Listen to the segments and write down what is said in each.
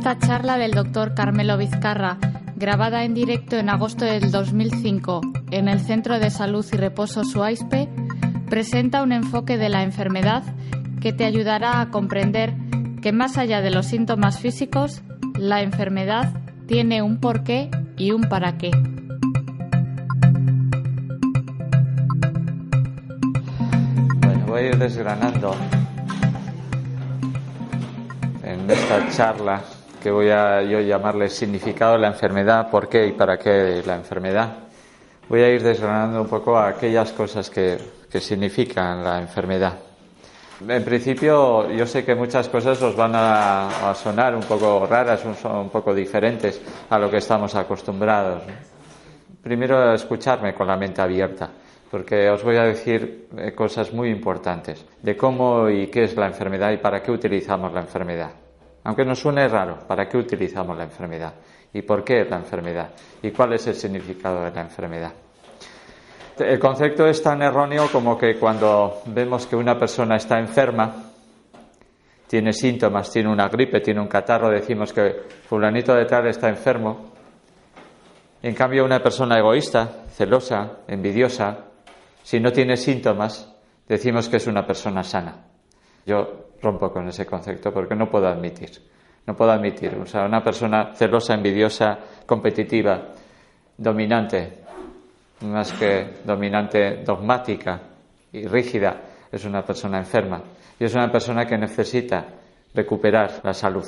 Esta charla del doctor Carmelo Vizcarra, grabada en directo en agosto del 2005 en el Centro de Salud y Reposo Suaispe, presenta un enfoque de la enfermedad que te ayudará a comprender que más allá de los síntomas físicos, la enfermedad tiene un porqué y un para qué. Bueno, voy a ir desgranando en esta charla que voy a yo llamarle significado de la enfermedad, por qué y para qué la enfermedad. Voy a ir desgranando un poco aquellas cosas que, que significan la enfermedad. En principio, yo sé que muchas cosas os van a, sonar un poco raras, un, un, poco diferentes a lo que estamos acostumbrados. Primero, escucharme con la mente abierta, porque os voy a decir eh, cosas muy importantes de cómo y qué es la enfermedad y para qué utilizamos la enfermedad. Aunque nos suene raro, ¿para qué utilizamos la enfermedad? ¿Y por qué la enfermedad? ¿Y cuál es el significado de la enfermedad? El concepto es tan erróneo como que cuando vemos que una persona está enferma, tiene síntomas, tiene una gripe, tiene un catarro, decimos que fulanito de tal está enfermo. En cambio, una persona egoísta, celosa, envidiosa, si no tiene síntomas, decimos que es una persona sana. Yo rompo con ese concepto porque no puedo admitir. No puedo admitir. O sea, una persona celosa, envidiosa, competitiva, dominante, más que dominante, dogmática y rígida, es una persona enferma. Y es una persona que necesita recuperar la salud.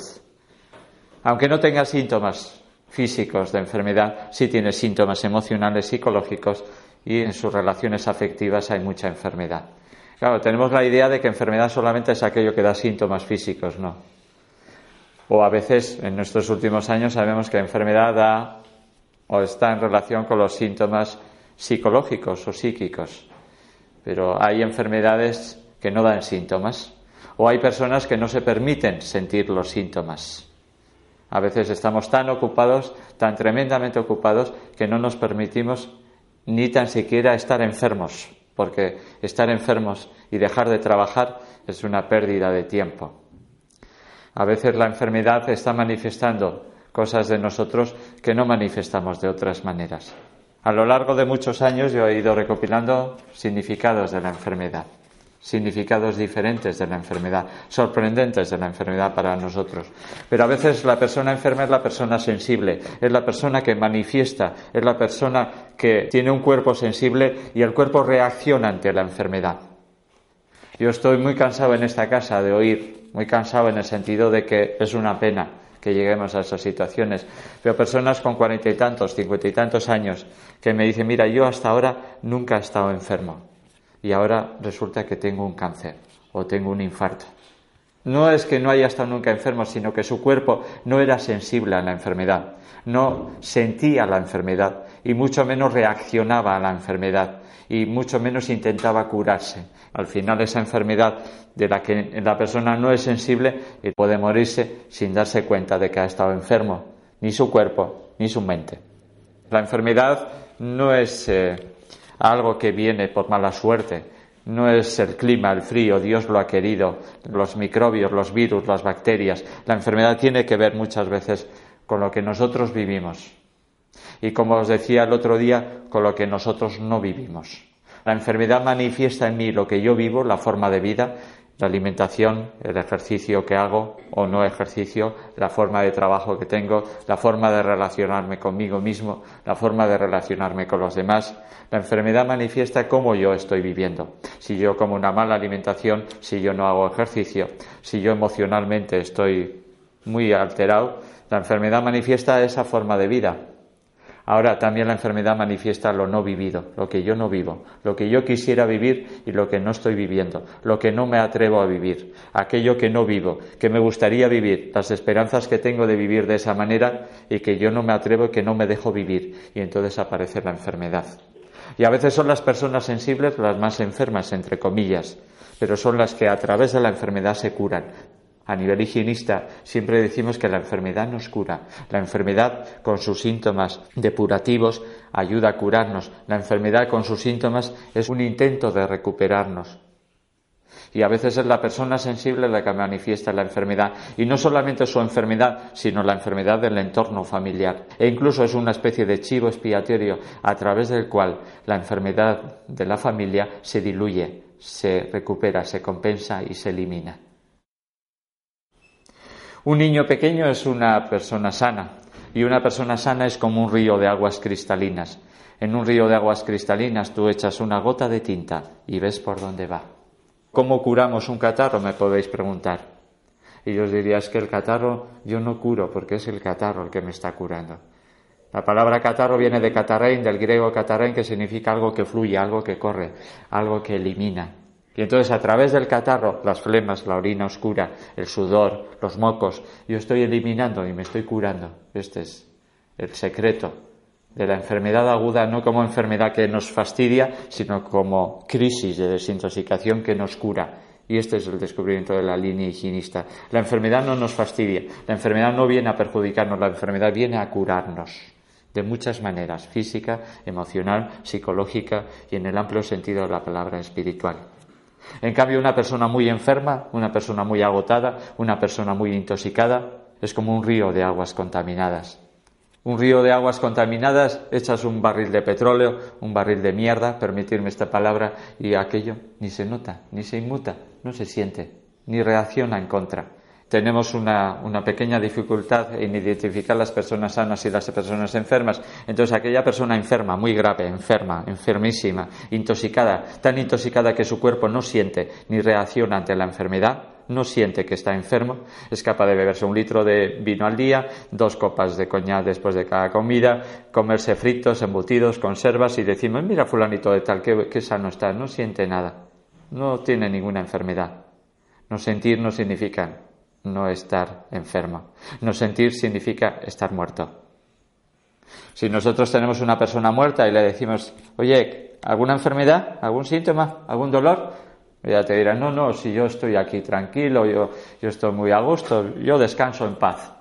Aunque no tenga síntomas físicos de enfermedad, sí tiene síntomas emocionales, psicológicos y en sus relaciones afectivas hay mucha enfermedad. Claro, tenemos la idea de que enfermedad solamente es aquello que da síntomas físicos, no. O a veces, en nuestros últimos años, sabemos que enfermedad da o está en relación con los síntomas psicológicos o psíquicos. Pero hay enfermedades que no dan síntomas. O hay personas que no se permiten sentir los síntomas. A veces estamos tan ocupados, tan tremendamente ocupados, que no nos permitimos ni tan siquiera estar enfermos porque estar enfermos y dejar de trabajar es una pérdida de tiempo. A veces la enfermedad está manifestando cosas de nosotros que no manifestamos de otras maneras. A lo largo de muchos años yo he ido recopilando significados de la enfermedad significados diferentes de la enfermedad, sorprendentes de la enfermedad para nosotros. Pero a veces la persona enferma es la persona sensible, es la persona que manifiesta, es la persona que tiene un cuerpo sensible y el cuerpo reacciona ante la enfermedad. Yo estoy muy cansado en esta casa de oír, muy cansado en el sentido de que es una pena que lleguemos a esas situaciones. Veo personas con cuarenta y tantos, cincuenta y tantos años que me dicen, mira, yo hasta ahora nunca he estado enfermo y ahora resulta que tengo un cáncer o tengo un infarto. No es que no haya estado nunca enfermo, sino que su cuerpo no era sensible a la enfermedad, no sentía la enfermedad y mucho menos reaccionaba a la enfermedad y mucho menos intentaba curarse. Al final esa enfermedad de la que la persona no es sensible puede morirse sin darse cuenta de que ha estado enfermo, ni su cuerpo ni su mente. La enfermedad no es eh, algo que viene por mala suerte. No es el clima, el frío, Dios lo ha querido, los microbios, los virus, las bacterias. La enfermedad tiene que ver muchas veces con lo que nosotros vivimos. Y como os decía el otro día, con lo que nosotros no vivimos. La enfermedad manifiesta en mí lo que yo vivo, la forma de vida, la alimentación, el ejercicio que hago o no ejercicio, la forma de trabajo que tengo, la forma de relacionarme conmigo mismo, la forma de relacionarme con los demás. La enfermedad manifiesta cómo yo estoy viviendo. Si yo como una mala alimentación, si yo no hago ejercicio, si yo emocionalmente estoy muy alterado, la enfermedad manifiesta esa forma de vida. Ahora también la enfermedad manifiesta lo no vivido, lo que yo no vivo, lo que yo quisiera vivir y lo que no estoy viviendo, lo que no me atrevo a vivir, aquello que no vivo, que me gustaría vivir, las esperanzas que tengo de vivir de esa manera y que yo no me atrevo y que no me dejo vivir. Y entonces aparece la enfermedad. Y a veces son las personas sensibles las más enfermas, entre comillas, pero son las que a través de la enfermedad se curan, a nivel higienista siempre decimos que la enfermedad nos cura. La enfermedad con sus síntomas depurativos ayuda a curarnos. La enfermedad con sus síntomas es un intento de recuperarnos. Y a veces es la persona sensible la que manifiesta la enfermedad. Y no solamente su enfermedad, sino la enfermedad del entorno familiar. E incluso es una especie de chivo expiatorio a través del cual la enfermedad de la familia se diluye, se recupera, se compensa y se elimina. Un niño pequeño es una persona sana. Y una persona sana es como un río de aguas cristalinas. En un río de aguas cristalinas tú echas una gota de tinta y ves por dónde va. ¿Cómo curamos un catarro? Me podéis preguntar. Y yo os diría, es que el catarro yo no curo porque es el catarro el que me está curando. La palabra catarro viene de catarrein, del griego catarrein, que significa algo que fluye, algo que corre, algo que elimina. Y entonces a través del catarro, las flemas, la orina oscura, el sudor, los mocos, yo estoy eliminando y me estoy curando. Este es el secreto de la enfermedad aguda no como enfermedad que nos fastidia, sino como crisis de desintoxicación que nos cura. Y este es el descubrimiento de la línea higienista. La enfermedad no nos fastidia, la enfermedad no viene a perjudicarnos, la enfermedad viene a curarnos de muchas maneras, física, emocional, psicológica y en el amplio sentido de la palabra espiritual. En cambio, una persona muy enferma, una persona muy agotada, una persona muy intoxicada, es como un río de aguas contaminadas un río de aguas contaminadas, echas un barril de petróleo, un barril de mierda, permitirme esta palabra, y aquello ni se nota, ni se inmuta, no se siente, ni reacciona en contra. Tenemos una, pequeña dificultad en identificar las personas sanas y las personas enfermas. Entonces, aquella persona enferma, muy grave, enferma, enfermísima, intoxicada, tan intoxicada que su cuerpo no siente ni reacciona ante la enfermedad, no siente que está enfermo, es capaz de beberse un litro de vino al día, dos copas de coñac después de cada comida, comerse fritos, embutidos, conservas y decimos, mira fulanito de tal, qué, sano está, no siente nada, no tiene ninguna enfermedad. No sentir no significa no estar enfermo, no sentir significa estar muerto. Si nosotros tenemos una persona muerta y le decimos, oye, ¿alguna enfermedad? ¿Algún síntoma? ¿Algún dolor? Ella te dirá, no, no, si yo estoy aquí tranquilo, yo, yo estoy muy a gusto, yo descanso en paz.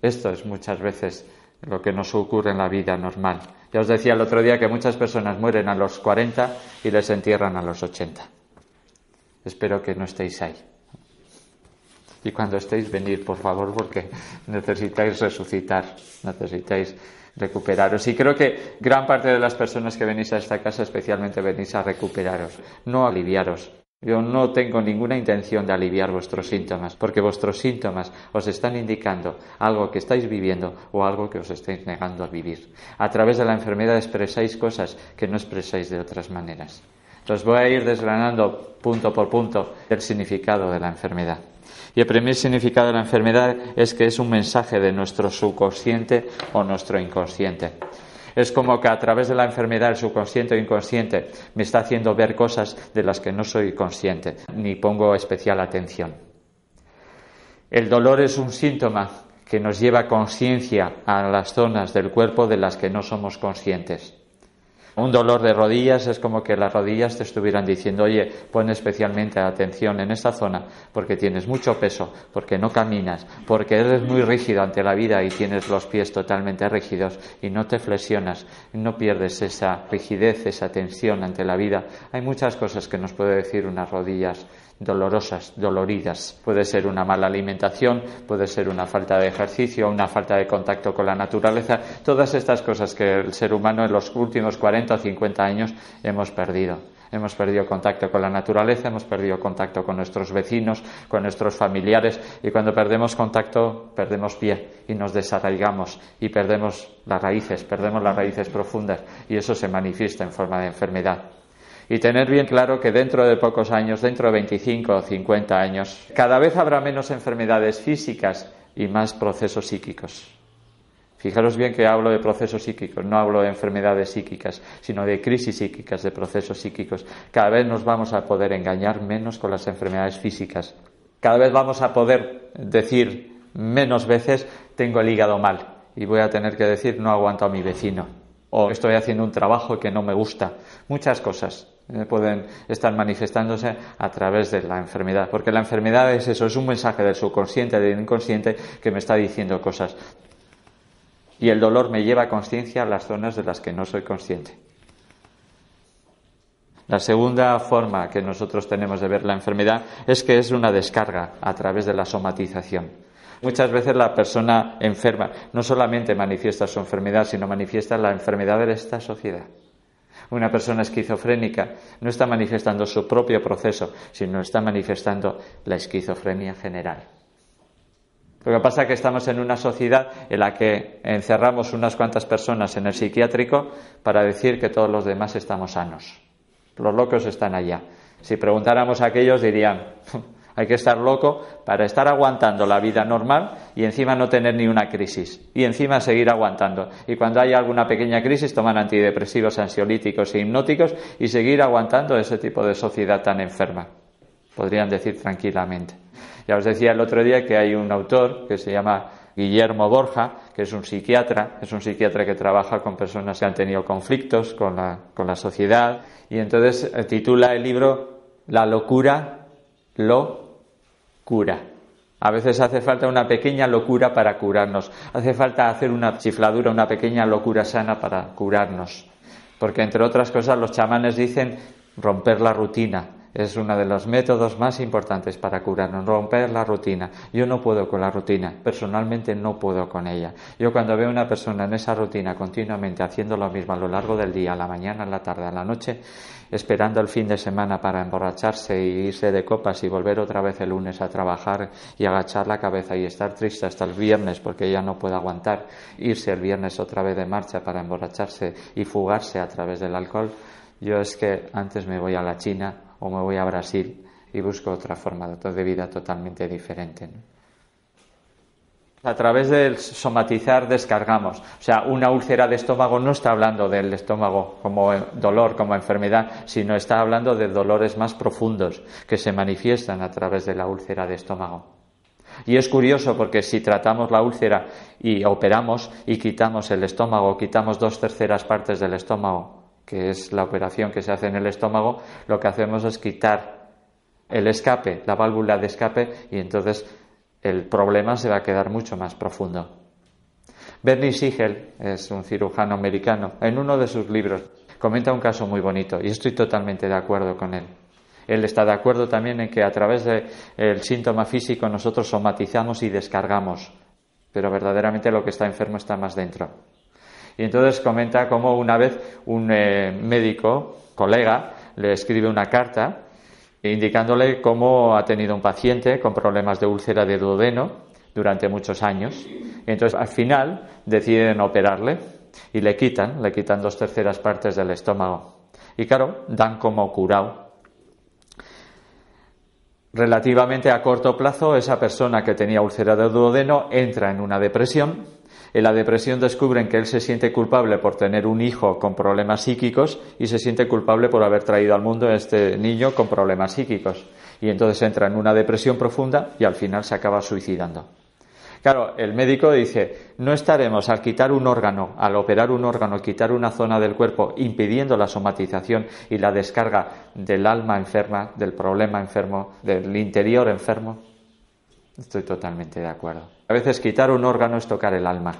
Esto es muchas veces lo que nos ocurre en la vida normal. Ya os decía el otro día que muchas personas mueren a los 40 y les entierran a los 80. Espero que no estéis ahí. Y cuando estéis, venid, por favor, porque necesitáis resucitar, necesitáis recuperaros. Y creo que gran parte de las personas que venís a esta casa especialmente venís a recuperaros, no aliviaros. Yo no tengo ninguna intención de aliviar vuestros síntomas, porque vuestros síntomas os están indicando algo que estáis viviendo o algo que os estáis negando a vivir. A través de la enfermedad expresáis cosas que no expresáis de otras maneras. Os voy a ir desgranando punto por punto el significado de la enfermedad. Y el primer significado de la enfermedad es que es un mensaje de nuestro subconsciente o nuestro inconsciente. Es como que a través de la enfermedad, el subconsciente o inconsciente, me está haciendo ver cosas de las que no soy consciente ni pongo especial atención. El dolor es un síntoma que nos lleva conciencia a las zonas del cuerpo de las que no somos conscientes. Un dolor de rodillas es como que las rodillas te estuvieran diciendo, oye, pon especialmente atención en esta zona porque tienes mucho peso, porque no caminas, porque eres muy rígido ante la vida y tienes los pies totalmente rígidos y no te flexionas, no pierdes esa rigidez, esa tensión ante la vida. Hay muchas cosas que nos puede decir unas rodillas dolorosas, doloridas. Puede ser una mala alimentación, puede ser una falta de ejercicio, una falta de contacto con la naturaleza, todas estas cosas que el ser humano en los últimos 40 o 50 años hemos perdido. Hemos perdido contacto con la naturaleza, hemos perdido contacto con nuestros vecinos, con nuestros familiares y cuando perdemos contacto perdemos pie y nos desarraigamos y perdemos las raíces, perdemos las raíces profundas y eso se manifiesta en forma de enfermedad y tener bien claro que dentro de pocos años, dentro de 25 o 50 años, cada vez habrá menos enfermedades físicas y más procesos psíquicos. Fijaros bien que hablo de procesos psíquicos, no hablo de enfermedades psíquicas, sino de crisis psíquicas, de procesos psíquicos. Cada vez nos vamos a poder engañar menos con las enfermedades físicas. Cada vez vamos a poder decir menos veces tengo el hígado mal y voy a tener que decir no aguanto a mi vecino o estoy haciendo un trabajo que no me gusta. Muchas cosas. Eh, pueden estar manifestándose a través de la enfermedad, porque la enfermedad es eso, es un mensaje del subconsciente, del inconsciente que me está diciendo cosas. Y el dolor me lleva a conciencia a las zonas de las que no soy consciente. La segunda forma que nosotros tenemos de ver la enfermedad es que es una descarga a través de la somatización. Muchas veces la persona enferma no solamente manifiesta su enfermedad, sino manifiesta la enfermedad de esta sociedad. Una persona esquizofrénica no está manifestando su propio proceso, sino está manifestando la esquizofrenia general. Lo que pasa es que estamos en una sociedad en la que encerramos unas cuantas personas en el psiquiátrico para decir que todos los demás estamos sanos. Los locos están allá. Si preguntáramos a aquellos dirían, hay que estar loco para estar aguantando la vida normal y encima no tener ni una crisis. Y encima seguir aguantando. Y cuando haya alguna pequeña crisis toman antidepresivos, ansiolíticos e hipnóticos y seguir aguantando ese tipo de sociedad tan enferma. Podrían decir tranquilamente. Ya os decía el otro día que hay un autor que se llama Guillermo Borja, que es un psiquiatra, es un psiquiatra que trabaja con personas que han tenido conflictos con la, con la sociedad, y entonces eh, titula el libro La locura lo cura. A veces hace falta una pequeña locura para curarnos, hace falta hacer una chifladura, una pequeña locura sana para curarnos. Porque entre otras cosas los chamanes dicen romper la rutina, es uno de los métodos más importantes para curarnos, romper la rutina. Yo no puedo con la rutina, personalmente no puedo con ella. Yo cuando veo a una persona en esa rutina continuamente haciendo lo mismo a lo largo del día, a la mañana, a la tarde, a la noche, esperando el fin de semana para emborracharse y irse de copas y volver otra vez el lunes a trabajar y agachar la cabeza y estar triste hasta el viernes porque ya no puede aguantar, irse el viernes otra vez de marcha para emborracharse y fugarse a través del alcohol, yo es que antes me voy a la China o me voy a Brasil y busco otra forma de vida totalmente diferente. A través del somatizar descargamos. O sea, una úlcera de estómago no está hablando del estómago como dolor, como enfermedad, sino está hablando de dolores más profundos que se manifiestan a través de la úlcera de estómago. Y es curioso porque si tratamos la úlcera y operamos y quitamos el estómago, quitamos dos terceras partes del estómago que es la operación que se hace en el estómago, lo que hacemos es quitar el escape, la válvula de escape, y entonces el problema se va a quedar mucho más profundo. Bernie Siegel es un cirujano americano. En uno de sus libros comenta un caso muy bonito y estoy totalmente de acuerdo con él. Él está de acuerdo también en que a través del síntoma físico nosotros somatizamos y descargamos, pero verdaderamente lo que está enfermo está más dentro. Y entonces comenta cómo una vez un eh, médico, colega, le escribe una carta indicándole cómo ha tenido un paciente con problemas de úlcera de duodeno durante muchos años. Entonces al final deciden operarle y le quitan, le quitan dos terceras partes del estómago. Y claro, dan como curado. Relativamente a corto plazo, esa persona que tenía úlcera de duodeno entra en una depresión en la depresión descubren que él se siente culpable por tener un hijo con problemas psíquicos y se siente culpable por haber traído al mundo a este niño con problemas psíquicos. Y entonces entra en una depresión profunda y al final se acaba suicidando. Claro, el médico dice, no estaremos al quitar un órgano, al operar un órgano, quitar una zona del cuerpo, impidiendo la somatización y la descarga del alma enferma, del problema enfermo, del interior enfermo. Estoy totalmente de acuerdo. A veces quitar un órgano es tocar el alma,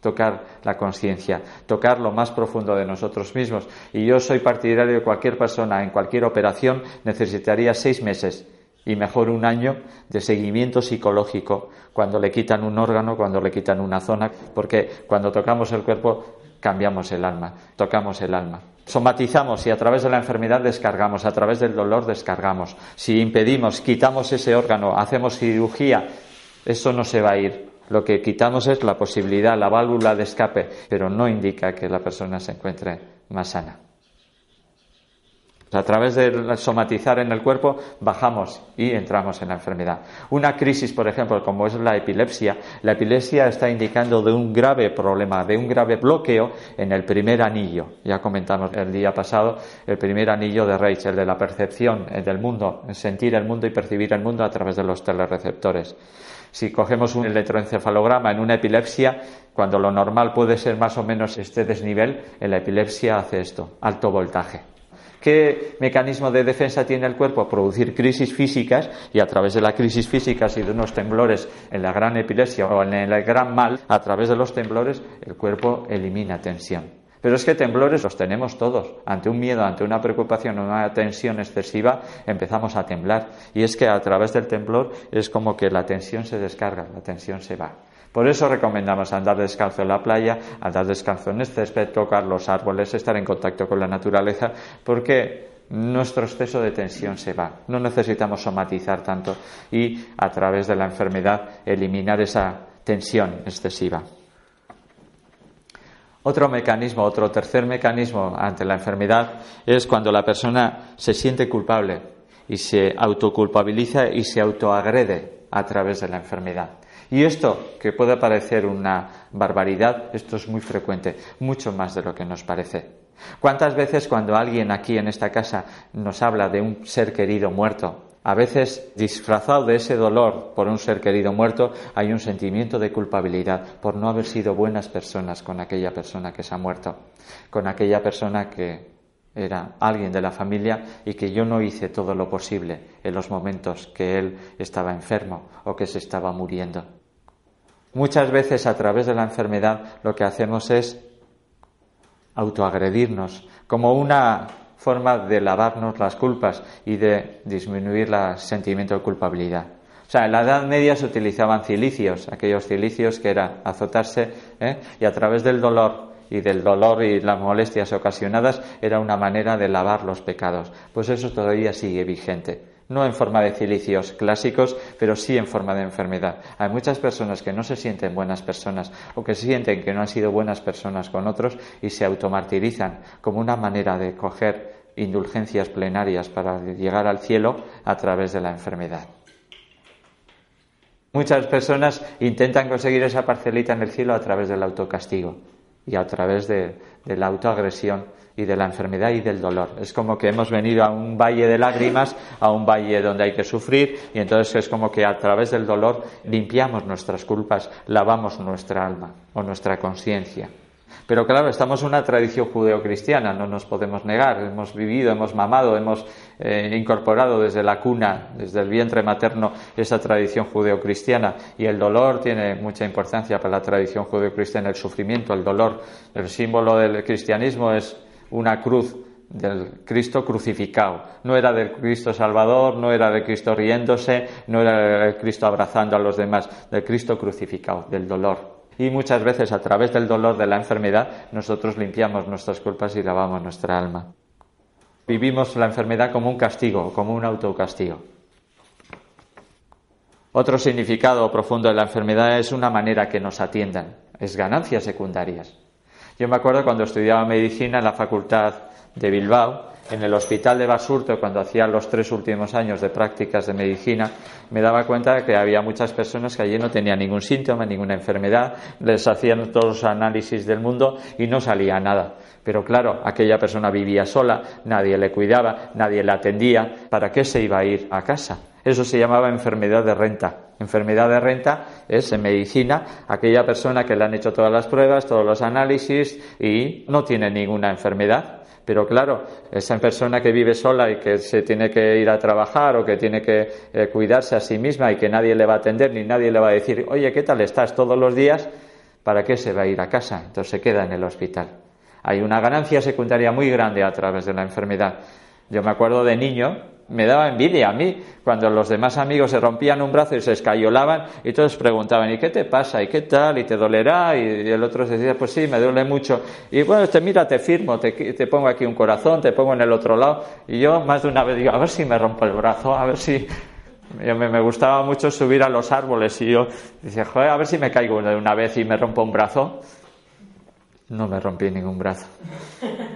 tocar la conciencia, tocar lo más profundo de nosotros mismos. Y yo soy partidario de cualquier persona en cualquier operación necesitaría seis meses y mejor un año de seguimiento psicológico cuando le quitan un órgano, cuando le quitan una zona, porque cuando tocamos el cuerpo cambiamos el alma, tocamos el alma. Somatizamos y a través de la enfermedad descargamos, a través del dolor descargamos. Si impedimos, quitamos ese órgano, hacemos cirugía, eso no se va a ir. Lo que quitamos es la posibilidad, la válvula de escape, pero no indica que la persona se encuentre más sana. A través de somatizar en el cuerpo bajamos y entramos en la enfermedad. Una crisis, por ejemplo, como es la epilepsia, la epilepsia está indicando de un grave problema, de un grave bloqueo en el primer anillo. Ya comentamos el día pasado el primer anillo de Reich, el de la percepción del mundo, sentir el mundo y percibir el mundo a través de los telereceptores. Si cogemos un electroencefalograma en una epilepsia, cuando lo normal puede ser más o menos este desnivel, en la epilepsia hace esto, alto voltaje. ¿Qué mecanismo de defensa tiene el cuerpo? Producir crisis físicas y a través de la crisis física y de unos temblores en la gran epilepsia o en el gran mal, a través de los temblores el cuerpo elimina tensión. Pero es que temblores los tenemos todos. Ante un miedo, ante una preocupación, una tensión excesiva, empezamos a temblar. Y es que a través del temblor es como que la tensión se descarga, la tensión se va. Por eso recomendamos andar descalzo en la playa, andar descalzo en el césped, tocar los árboles, estar en contacto con la naturaleza, porque nuestro exceso de tensión se va. No necesitamos somatizar tanto y a través de la enfermedad eliminar esa tensión excesiva. Otro mecanismo, otro tercer mecanismo ante la enfermedad es cuando la persona se siente culpable y se autoculpabiliza y se autoagrede a través de la enfermedad. Y esto, que puede parecer una barbaridad, esto es muy frecuente, mucho más de lo que nos parece. ¿Cuántas veces cuando alguien aquí en esta casa nos habla de un ser querido muerto, a veces disfrazado de ese dolor por un ser querido muerto, hay un sentimiento de culpabilidad por no haber sido buenas personas con aquella persona que se ha muerto, con aquella persona que era alguien de la familia y que yo no hice todo lo posible en los momentos que él estaba enfermo o que se estaba muriendo. Muchas veces a través de la enfermedad lo que hacemos es autoagredirnos, como una forma de lavarnos las culpas y de disminuir el sentimiento de culpabilidad. O sea, en la Edad Media se utilizaban cilicios, aquellos cilicios que era azotarse ¿eh? y a través del dolor y del dolor y las molestias ocasionadas era una manera de lavar los pecados. Pues eso todavía sigue vigente no en forma de cilicios clásicos, pero sí en forma de enfermedad. Hay muchas personas que no se sienten buenas personas o que sienten que no han sido buenas personas con otros y se automartirizan como una manera de coger indulgencias plenarias para llegar al cielo a través de la enfermedad. Muchas personas intentan conseguir esa parcelita en el cielo a través del autocastigo y a través de, la autoagresión y de la enfermedad y del dolor. Es como que hemos venido a un valle de lágrimas, a un valle donde hay que sufrir, y entonces es como que a través del dolor limpiamos nuestras culpas, lavamos nuestra alma o nuestra conciencia. Pero claro, estamos en una tradición judeocristiana, no nos podemos negar. Hemos vivido, hemos mamado, hemos eh, incorporado desde la cuna, desde el vientre materno, esa tradición judeocristiana. Y el dolor tiene mucha importancia para la tradición judeocristiana, el sufrimiento, el dolor. El símbolo del cristianismo es una cruz del Cristo crucificado. No era del Cristo Salvador, no era del Cristo riéndose, no era del Cristo abrazando a los demás, del Cristo crucificado, del dolor. Y muchas veces a través del dolor de la enfermedad nosotros limpiamos nuestras culpas y lavamos nuestra alma. Vivimos la enfermedad como un castigo, como un autocastigo. Otro significado profundo de la enfermedad es una manera que nos atiendan, es ganancias secundarias. Yo me acuerdo cuando estudiaba medicina en la Facultad de Bilbao, en el hospital de Basurto, cuando hacía los tres últimos años de prácticas de medicina, me daba cuenta de que había muchas personas que allí no tenían ningún síntoma, ninguna enfermedad, les hacían todos los análisis del mundo y no salía nada. Pero claro, aquella persona vivía sola, nadie le cuidaba, nadie le atendía, ¿para qué se iba a ir a casa? Eso se llamaba enfermedad de renta. Enfermedad de renta es en medicina aquella persona que le han hecho todas las pruebas, todos los análisis y no tiene ninguna enfermedad pero claro, esa persona que vive sola y que se tiene que ir a trabajar o que tiene que eh, cuidarse a sí misma y que nadie le va a atender ni nadie le va a decir, oye, ¿qué tal estás todos los días? ¿Para qué se va a ir a casa? Entonces se queda en el hospital. Hay una ganancia secundaria muy grande a través de la enfermedad. Yo me acuerdo de niño, me daba envidia a mí cuando los demás amigos se rompían un brazo y se escayolaban y todos preguntaban ¿y qué te pasa? ¿y qué tal? ¿y te dolerá? y el otro decía pues sí, me duele mucho y bueno, te mira, te firmo, te, te pongo aquí un corazón, te pongo en el otro lado y yo más de una vez digo a ver si me rompo el brazo, a ver si me, me, gustaba mucho subir a los árboles y yo decía, joder, a ver si me caigo de una vez y me rompo un brazo no me rompí ningún brazo.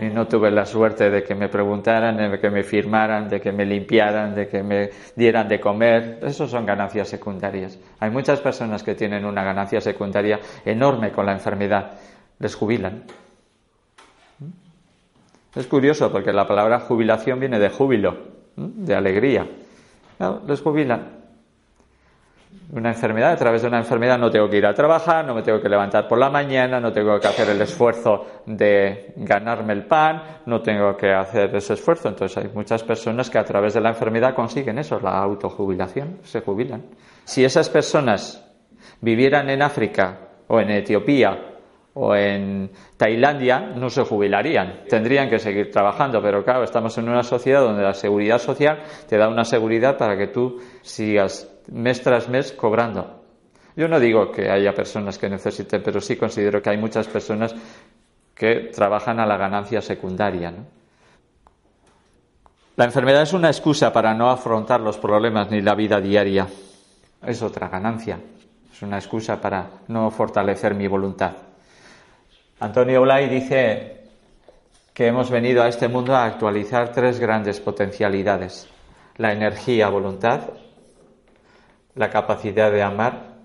Y no tuve la suerte de que me preguntaran, de que me firmaran, de que me limpiaran, de que me dieran de comer. Eso son ganancias secundarias. Hay muchas personas que tienen una ganancia secundaria enorme con la enfermedad. Les jubilan. Es curioso porque la palabra jubilación viene de júbilo, de alegría. les jubilan una enfermedad, a través de una enfermedad no tengo que ir a trabajar, no me tengo que levantar por la mañana, no tengo que hacer el esfuerzo de ganarme el pan, no tengo que hacer ese esfuerzo. Entonces hay muchas personas que a través de la enfermedad consiguen eso, la autojubilación, se jubilan. Si esas personas vivieran en África o en Etiopía o en Tailandia no se jubilarían, tendrían que seguir trabajando, pero claro, estamos en una sociedad donde la seguridad social te da una seguridad para que tú sigas mes tras mes cobrando. Yo no digo que haya personas que necesiten, pero sí considero que hay muchas personas que trabajan a la ganancia secundaria. La enfermedad es una excusa para no afrontar los problemas ni la vida diaria. Es otra ganancia. Es una excusa para no fortalecer mi voluntad. Antonio Blay dice que hemos venido a este mundo a actualizar tres grandes potencialidades. La energía, voluntad, la capacidad de amar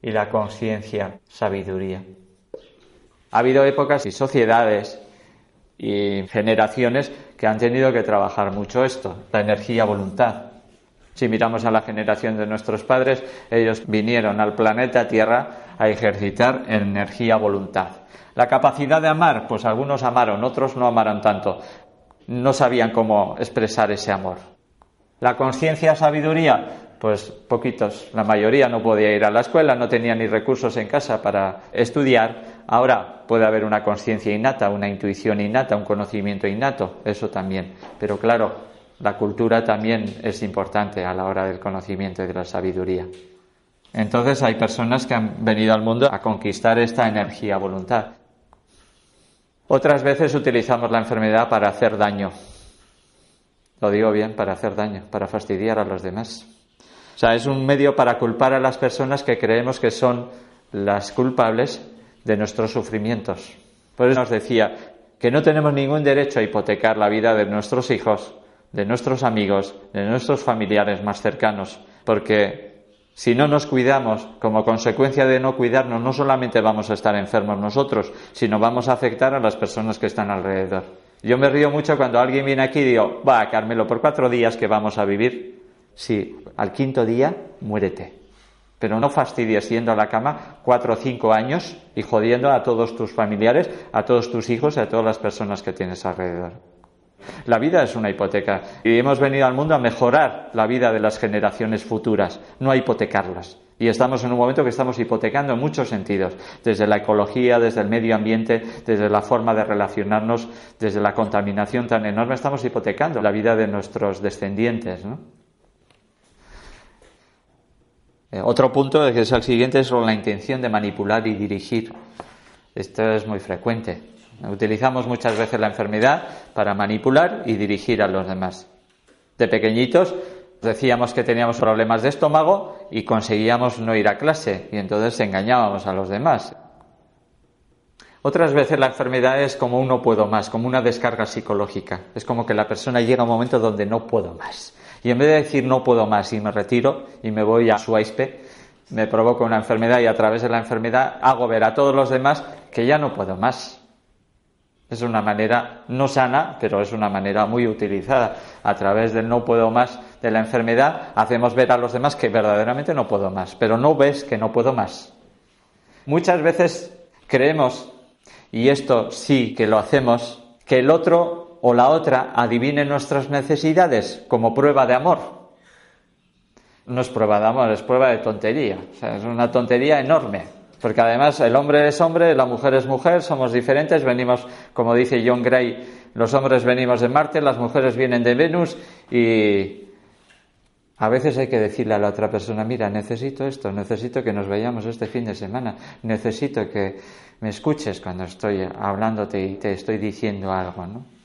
y la conciencia, sabiduría. Ha habido épocas y sociedades y generaciones que han tenido que trabajar mucho esto, la energía, voluntad. Si miramos a la generación de nuestros padres, ellos vinieron al planeta Tierra a ejercitar energía, voluntad. La capacidad de amar, pues algunos amaron, otros no amaron tanto. No sabían cómo expresar ese amor. La conciencia, sabiduría, pues poquitos. La mayoría no podía ir a la escuela, no tenía ni recursos en casa para estudiar. Ahora puede haber una conciencia innata, una intuición innata, un conocimiento innato, eso también. Pero claro, la cultura también es importante a la hora del conocimiento y de la sabiduría. Entonces hay personas que han venido al mundo a conquistar esta energía voluntad. Otras veces utilizamos la enfermedad para hacer daño. Lo digo bien, para hacer daño, para fastidiar a los demás. O sea, es un medio para culpar a las personas que creemos que son las culpables de nuestros sufrimientos. Por eso nos decía que no tenemos ningún derecho a hipotecar la vida de nuestros hijos, de nuestros amigos, de nuestros familiares más cercanos, porque si no nos cuidamos, como consecuencia de no cuidarnos, no solamente vamos a estar enfermos nosotros, sino vamos a afectar a las personas que están alrededor. Yo me río mucho cuando alguien viene aquí y digo, va, Carmelo, por cuatro días que vamos a vivir, sí, al quinto día, muérete. Pero no fastidies yendo a la cama cuatro o cinco años y jodiendo a todos tus familiares, a todos tus hijos y a todas las personas que tienes alrededor. La vida es una hipoteca y hemos venido al mundo a mejorar la vida de las generaciones futuras, no a hipotecarlas. Y estamos en un momento que estamos hipotecando en muchos sentidos, desde la ecología, desde el medio ambiente, desde la forma de relacionarnos, desde la contaminación tan enorme, estamos hipotecando la vida de nuestros descendientes. Eh, otro punto, que es el siguiente, es la intención de manipular y dirigir. Esto es muy frecuente. Utilizamos muchas veces la enfermedad para manipular y dirigir a los demás. De pequeñitos decíamos que teníamos problemas de estómago y conseguíamos no ir a clase y entonces engañábamos a los demás. Otras veces la enfermedad es como un no puedo más, como una descarga psicológica. Es como que la persona llega a un momento donde no puedo más. Y en vez de decir no puedo más y me retiro y me voy a su aispe, me provoca una enfermedad y a través de la enfermedad hago ver a todos los demás que ya no puedo más. Es una manera no sana, pero es una manera muy utilizada. A través del no puedo más de la enfermedad, hacemos ver a los demás que verdaderamente no puedo más, pero no ves que no puedo más. Muchas veces creemos, y esto sí que lo hacemos, que el otro o la otra adivine nuestras necesidades como prueba de amor. No es prueba de amor, es prueba de tontería. Es una tontería enorme. Porque además el hombre es hombre, la mujer es mujer, somos diferentes, venimos, como dice John Gray, los hombres venimos de Marte, las mujeres vienen de Venus y a veces hay que decirle a la otra persona, mira, necesito esto, necesito que nos vayamos este fin de semana, necesito que me escuches cuando estoy hablándote y te estoy diciendo algo, ¿no?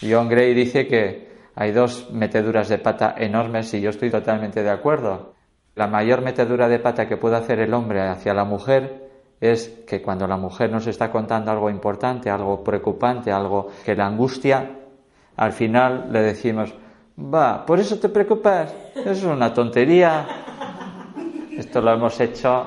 John Gray dice que hay dos meteduras de pata enormes y yo estoy totalmente de acuerdo. La mayor metedura de pata que puede hacer el hombre hacia la mujer es que cuando la mujer nos está contando algo importante, algo preocupante, algo que la angustia, al final le decimos, va, por eso te preocupas, es una tontería. Esto lo hemos hecho.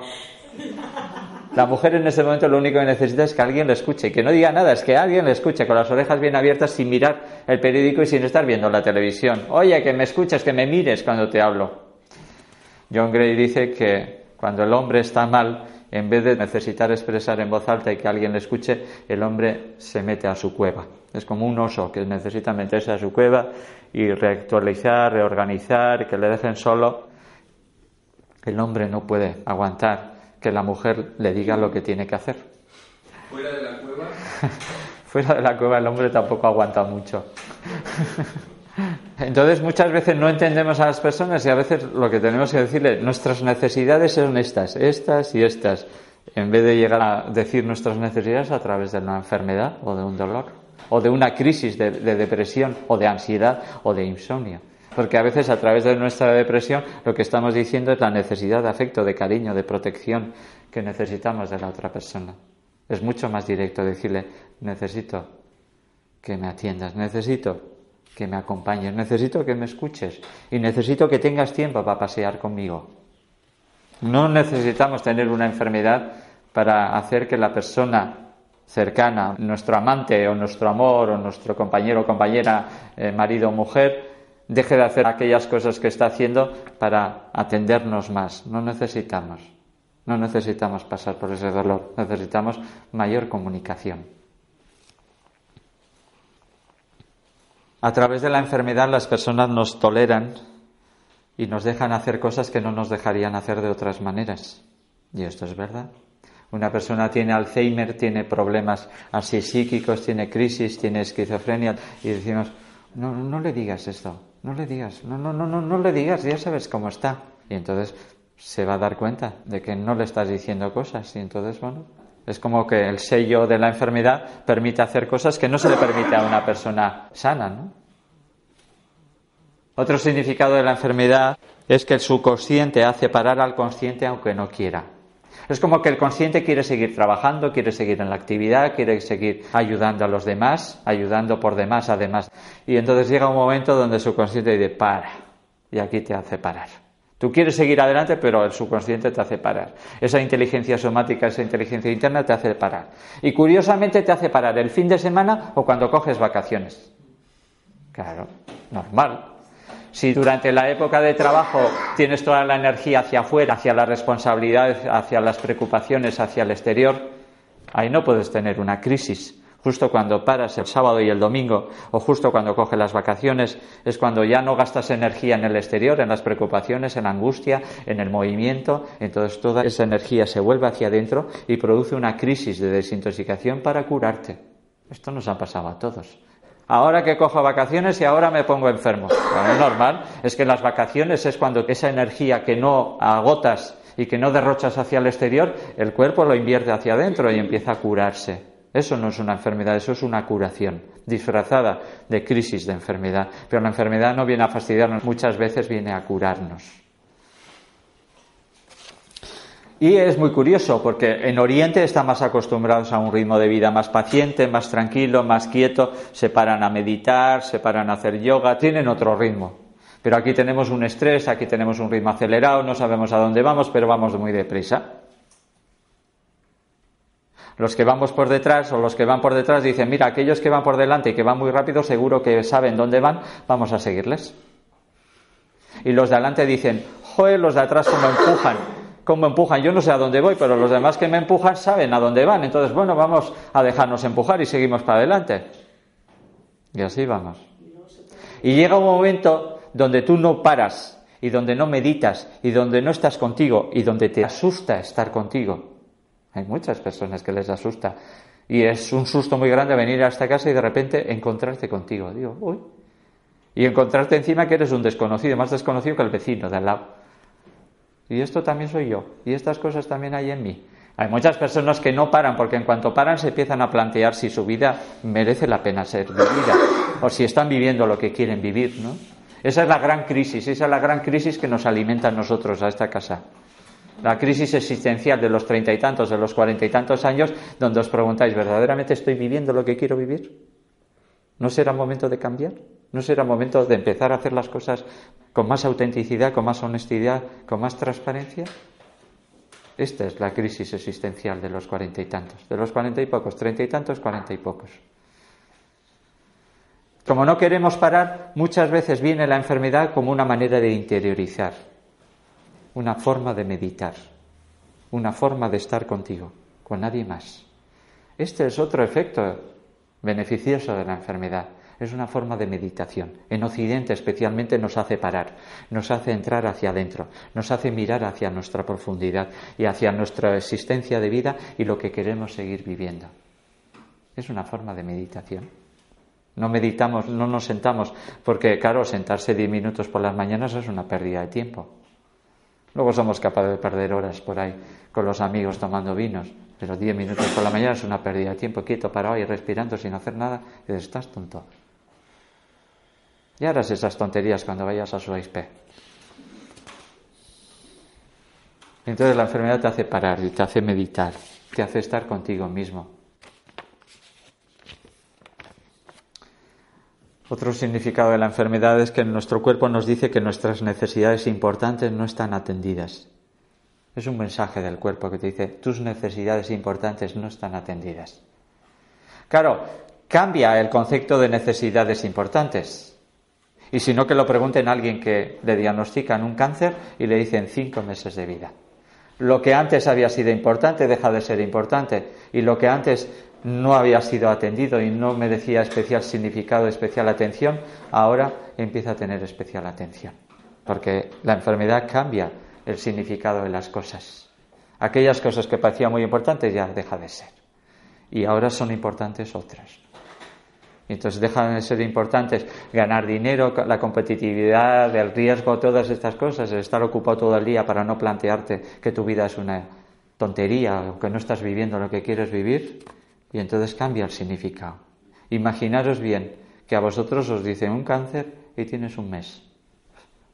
La mujer en ese momento lo único que necesita es que alguien le escuche, que no diga nada, es que alguien le escuche con las orejas bien abiertas sin mirar el periódico y sin estar viendo la televisión. Oye, que me escuches, que me mires cuando te hablo. John Gray dice que cuando el hombre está mal, en vez de necesitar expresar en voz alta y que alguien le escuche, el hombre se mete a su cueva. Es como un oso que necesita meterse a su cueva y reactualizar, reorganizar, que le dejen solo. El hombre no puede aguantar que la mujer le diga lo que tiene que hacer. Fuera de la cueva. Fuera de la cueva el hombre tampoco aguanta mucho. Entonces muchas veces no entendemos a las personas y a veces lo que tenemos que decirle, nuestras necesidades son estas, estas y estas, en vez de llegar a decir nuestras necesidades a través de una enfermedad o de un dolor, o de una crisis de, de depresión o de ansiedad o de insomnio. Porque a veces a través de nuestra depresión lo que estamos diciendo es la necesidad de afecto, de cariño, de protección que necesitamos de la otra persona. Es mucho más directo decirle, necesito que me atiendas, necesito que me acompañes, necesito que me escuches y necesito que tengas tiempo para pasear conmigo. No necesitamos tener una enfermedad para hacer que la persona cercana, nuestro amante o nuestro amor o nuestro compañero o compañera, eh, marido o mujer, deje de hacer aquellas cosas que está haciendo para atendernos más. No necesitamos. No necesitamos pasar por ese dolor, necesitamos mayor comunicación. A través de la enfermedad las personas nos toleran y nos dejan hacer cosas que no nos dejarían hacer de otras maneras. Y esto es verdad. Una persona tiene Alzheimer, tiene problemas así psíquicos, tiene crisis, tiene esquizofrenia y decimos, no, no le digas esto, no le digas, no, no, no, no, no le digas, ya sabes cómo está. Y entonces se va a dar cuenta de que no le estás diciendo cosas y entonces, bueno, es como que el sello de la enfermedad permite hacer cosas que no se le permite a una persona sana, ¿no? Otro significado de la enfermedad es que el subconsciente hace parar al consciente aunque no quiera. Es como que el consciente quiere seguir trabajando, quiere seguir en la actividad, quiere seguir ayudando a los demás, ayudando por demás además. Y entonces llega un momento donde el subconsciente dice, para, y aquí te hace parar. Tú quieres seguir adelante, pero el subconsciente te hace parar. Esa inteligencia somática, esa inteligencia interna te hace parar. Y curiosamente te hace parar el fin de semana o cuando coges vacaciones. Claro, normal. Si durante la época de trabajo tienes toda la energía hacia afuera, hacia las responsabilidades, hacia las preocupaciones, hacia el exterior, ahí no puedes tener una crisis justo cuando paras el sábado y el domingo o justo cuando coges las vacaciones, es cuando ya no gastas energía en el exterior, en las preocupaciones, en la angustia, en el movimiento, entonces toda esa energía se vuelve hacia adentro y produce una crisis de desintoxicación para curarte. Esto nos ha pasado a todos. Ahora que cojo vacaciones y ahora me pongo enfermo. Lo normal es que las vacaciones es cuando esa energía que no agotas y que no derrochas hacia el exterior, el cuerpo lo invierte hacia adentro y empieza a curarse. Eso no es una enfermedad, eso es una curación, disfrazada de crisis de enfermedad. Pero la enfermedad no viene a fastidiarnos, muchas veces viene a curarnos. Y es muy curioso porque en Oriente están más acostumbrados a un ritmo de vida más paciente, más tranquilo, más quieto, se paran a meditar, se paran a hacer yoga, tienen otro ritmo. Pero aquí tenemos un estrés, aquí tenemos un ritmo acelerado, no sabemos a dónde vamos, pero vamos muy deprisa. Los que vamos por detrás o los que van por detrás dicen, mira, aquellos que van por delante y que van muy rápido seguro que saben dónde van, vamos a seguirles. Y los de adelante dicen, joder, los de atrás cómo empujan, cómo empujan, yo no sé a dónde voy, pero los demás que me empujan saben a dónde van. Entonces, bueno, vamos a dejarnos empujar y seguimos para adelante. Y así vamos. Y llega un momento donde tú no paras y donde no meditas y donde no estás contigo y donde te asusta estar contigo hay muchas personas que les asusta. Y es un susto muy grande venir a esta casa y de repente encontrarte contigo. Digo, uy. Y encontrarte encima que eres un desconocido, más desconocido que el vecino de al lado. Y esto también soy yo. Y estas cosas también hay en mí. Hay muchas personas que no paran porque en cuanto paran se empiezan a plantear si su vida merece la pena ser vivida o si están viviendo lo que quieren vivir, ¿no? Esa es la gran crisis, esa es la gran crisis que nos alimenta a nosotros, a esta casa la crisis existencial de los treinta y tantos, de los cuarenta y tantos años, donde os preguntáis, ¿verdaderamente estoy viviendo lo que quiero vivir? ¿No será momento de cambiar? ¿No será momento de empezar a hacer las cosas con más autenticidad, con más honestidad, con más transparencia? Esta es la crisis existencial de los cuarenta y tantos, de los cuarenta y pocos, treinta y tantos, cuarenta y pocos. Como no queremos parar, muchas veces viene la enfermedad como una manera de interiorizar una forma de meditar, una forma de estar contigo, con nadie más. Este es otro efecto beneficioso de la enfermedad. Es una forma de meditación. En Occidente especialmente nos hace parar, nos hace entrar hacia adentro, nos hace mirar hacia nuestra profundidad y hacia nuestra existencia de vida y lo que queremos seguir viviendo. Es una forma de meditación. No meditamos, no nos sentamos, porque claro, sentarse diez minutos por las mañanas es una pérdida de tiempo. Luego somos capaces de perder horas por ahí con los amigos tomando vinos, pero diez minutos por la mañana es una pérdida de tiempo, quieto, parado y respirando sin hacer nada, y estás tonto. Y harás esas tonterías cuando vayas a su AISP. Entonces la enfermedad te hace parar y te hace meditar, te hace estar contigo mismo. Otro significado de la enfermedad es que nuestro cuerpo nos dice que nuestras necesidades importantes no están atendidas. Es un mensaje del cuerpo que te dice, tus necesidades importantes no están atendidas. Claro, cambia el concepto de necesidades importantes. Y si no, que lo pregunten a alguien que le diagnostican un cáncer y le dicen cinco meses de vida. Lo que antes había sido importante deja de ser importante y lo que antes no había sido atendido y no merecía especial significado, especial atención, ahora empieza a tener especial atención. Porque la enfermedad cambia el significado de las cosas. Aquellas cosas que parecían muy importantes ya deja de ser. Y ahora son importantes otras. Entonces dejan de ser importantes ganar dinero, la competitividad, el riesgo, todas estas cosas, estar ocupado todo el día para no plantearte que tu vida es una tontería o que no estás viviendo lo que quieres vivir. Y entonces cambia el significado. Imaginaros bien que a vosotros os dicen un cáncer y tienes un mes.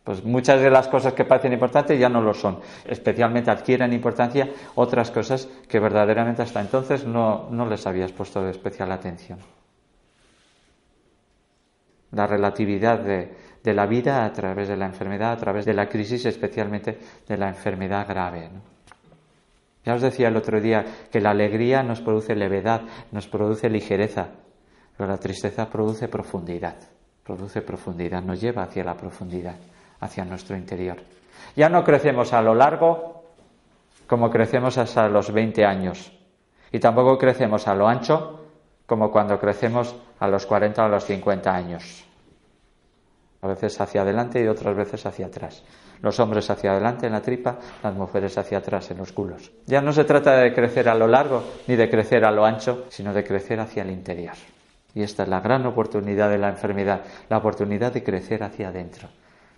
Pues muchas de las cosas que parecen importantes ya no lo son. Especialmente adquieren importancia otras cosas que verdaderamente hasta entonces no, no les habías puesto de especial atención la relatividad de, la vida a través de la enfermedad, a través de la crisis, especialmente de la enfermedad grave. Ya os decía el otro día que la alegría nos produce levedad, nos produce ligereza, pero la tristeza produce profundidad, produce profundidad, nos lleva hacia la profundidad, hacia nuestro interior. Ya no crecemos a lo largo como crecemos hasta los 20 años y tampoco crecemos a lo ancho como cuando crecemos a los 40 o a los 50 años. A veces hacia adelante y otras veces hacia atrás. Los hombres hacia adelante en la tripa, las mujeres hacia atrás en los culos. Ya no se trata de crecer a lo largo ni de crecer a lo ancho, sino de crecer hacia el interior. Y esta es la gran oportunidad de la enfermedad, la oportunidad de crecer hacia adentro.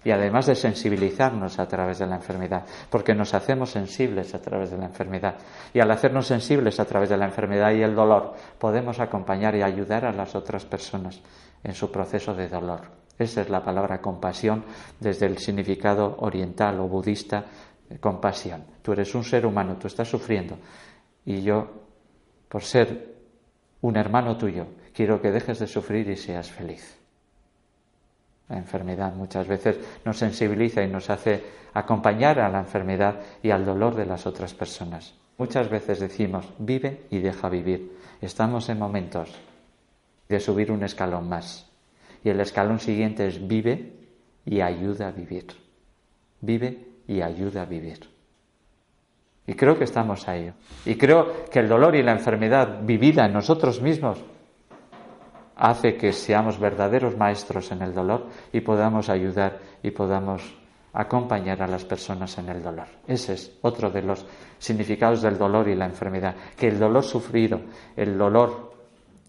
Y además de sensibilizarnos a través de la enfermedad, porque nos hacemos sensibles a través de la enfermedad. Y al hacernos sensibles a través de la enfermedad y el dolor, podemos acompañar y ayudar a las otras personas en su proceso de dolor. Esa es la palabra compasión desde el significado oriental o budista, compasión. Tú eres un ser humano, tú estás sufriendo y yo, por ser un hermano tuyo, quiero que dejes de sufrir y seas feliz. La enfermedad muchas veces nos sensibiliza y nos hace acompañar a la enfermedad y al dolor de las otras personas. Muchas veces decimos, vive y deja vivir. Estamos en momentos de subir un escalón más. Y el escalón siguiente es vive y ayuda a vivir. Vive y ayuda a vivir. Y creo que estamos ahí. Y creo que el dolor y la enfermedad vivida en nosotros mismos hace que seamos verdaderos maestros en el dolor y podamos ayudar y podamos acompañar a las personas en el dolor. Ese es otro de los significados del dolor y la enfermedad, que el dolor sufrido, el dolor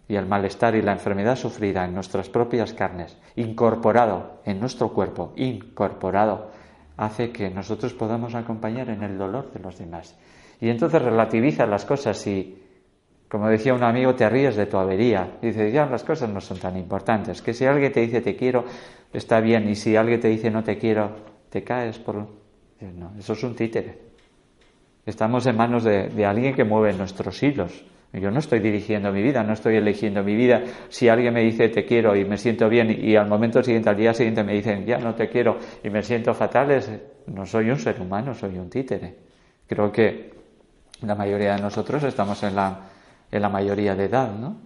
y el malestar y la enfermedad sufrida en nuestras propias carnes, incorporado en nuestro cuerpo, incorporado, hace que nosotros podamos acompañar en el dolor de los demás. Y entonces relativiza las cosas y como decía un amigo, te ríes de tu avería. Dice, ya las cosas no son tan importantes. Que si alguien te dice te quiero, está bien. Y si alguien te dice no te quiero, te caes por... No, eso es un títere. Estamos en manos de, alguien que mueve nuestros hilos. Yo no estoy dirigiendo mi vida, no estoy eligiendo mi vida. Si alguien me dice te quiero y me siento bien y al momento siguiente, al día siguiente me dicen ya no te quiero y me siento fatal, no soy un ser humano, soy un títere. Creo que la mayoría de nosotros estamos en la en la mayoría de edad, ¿no?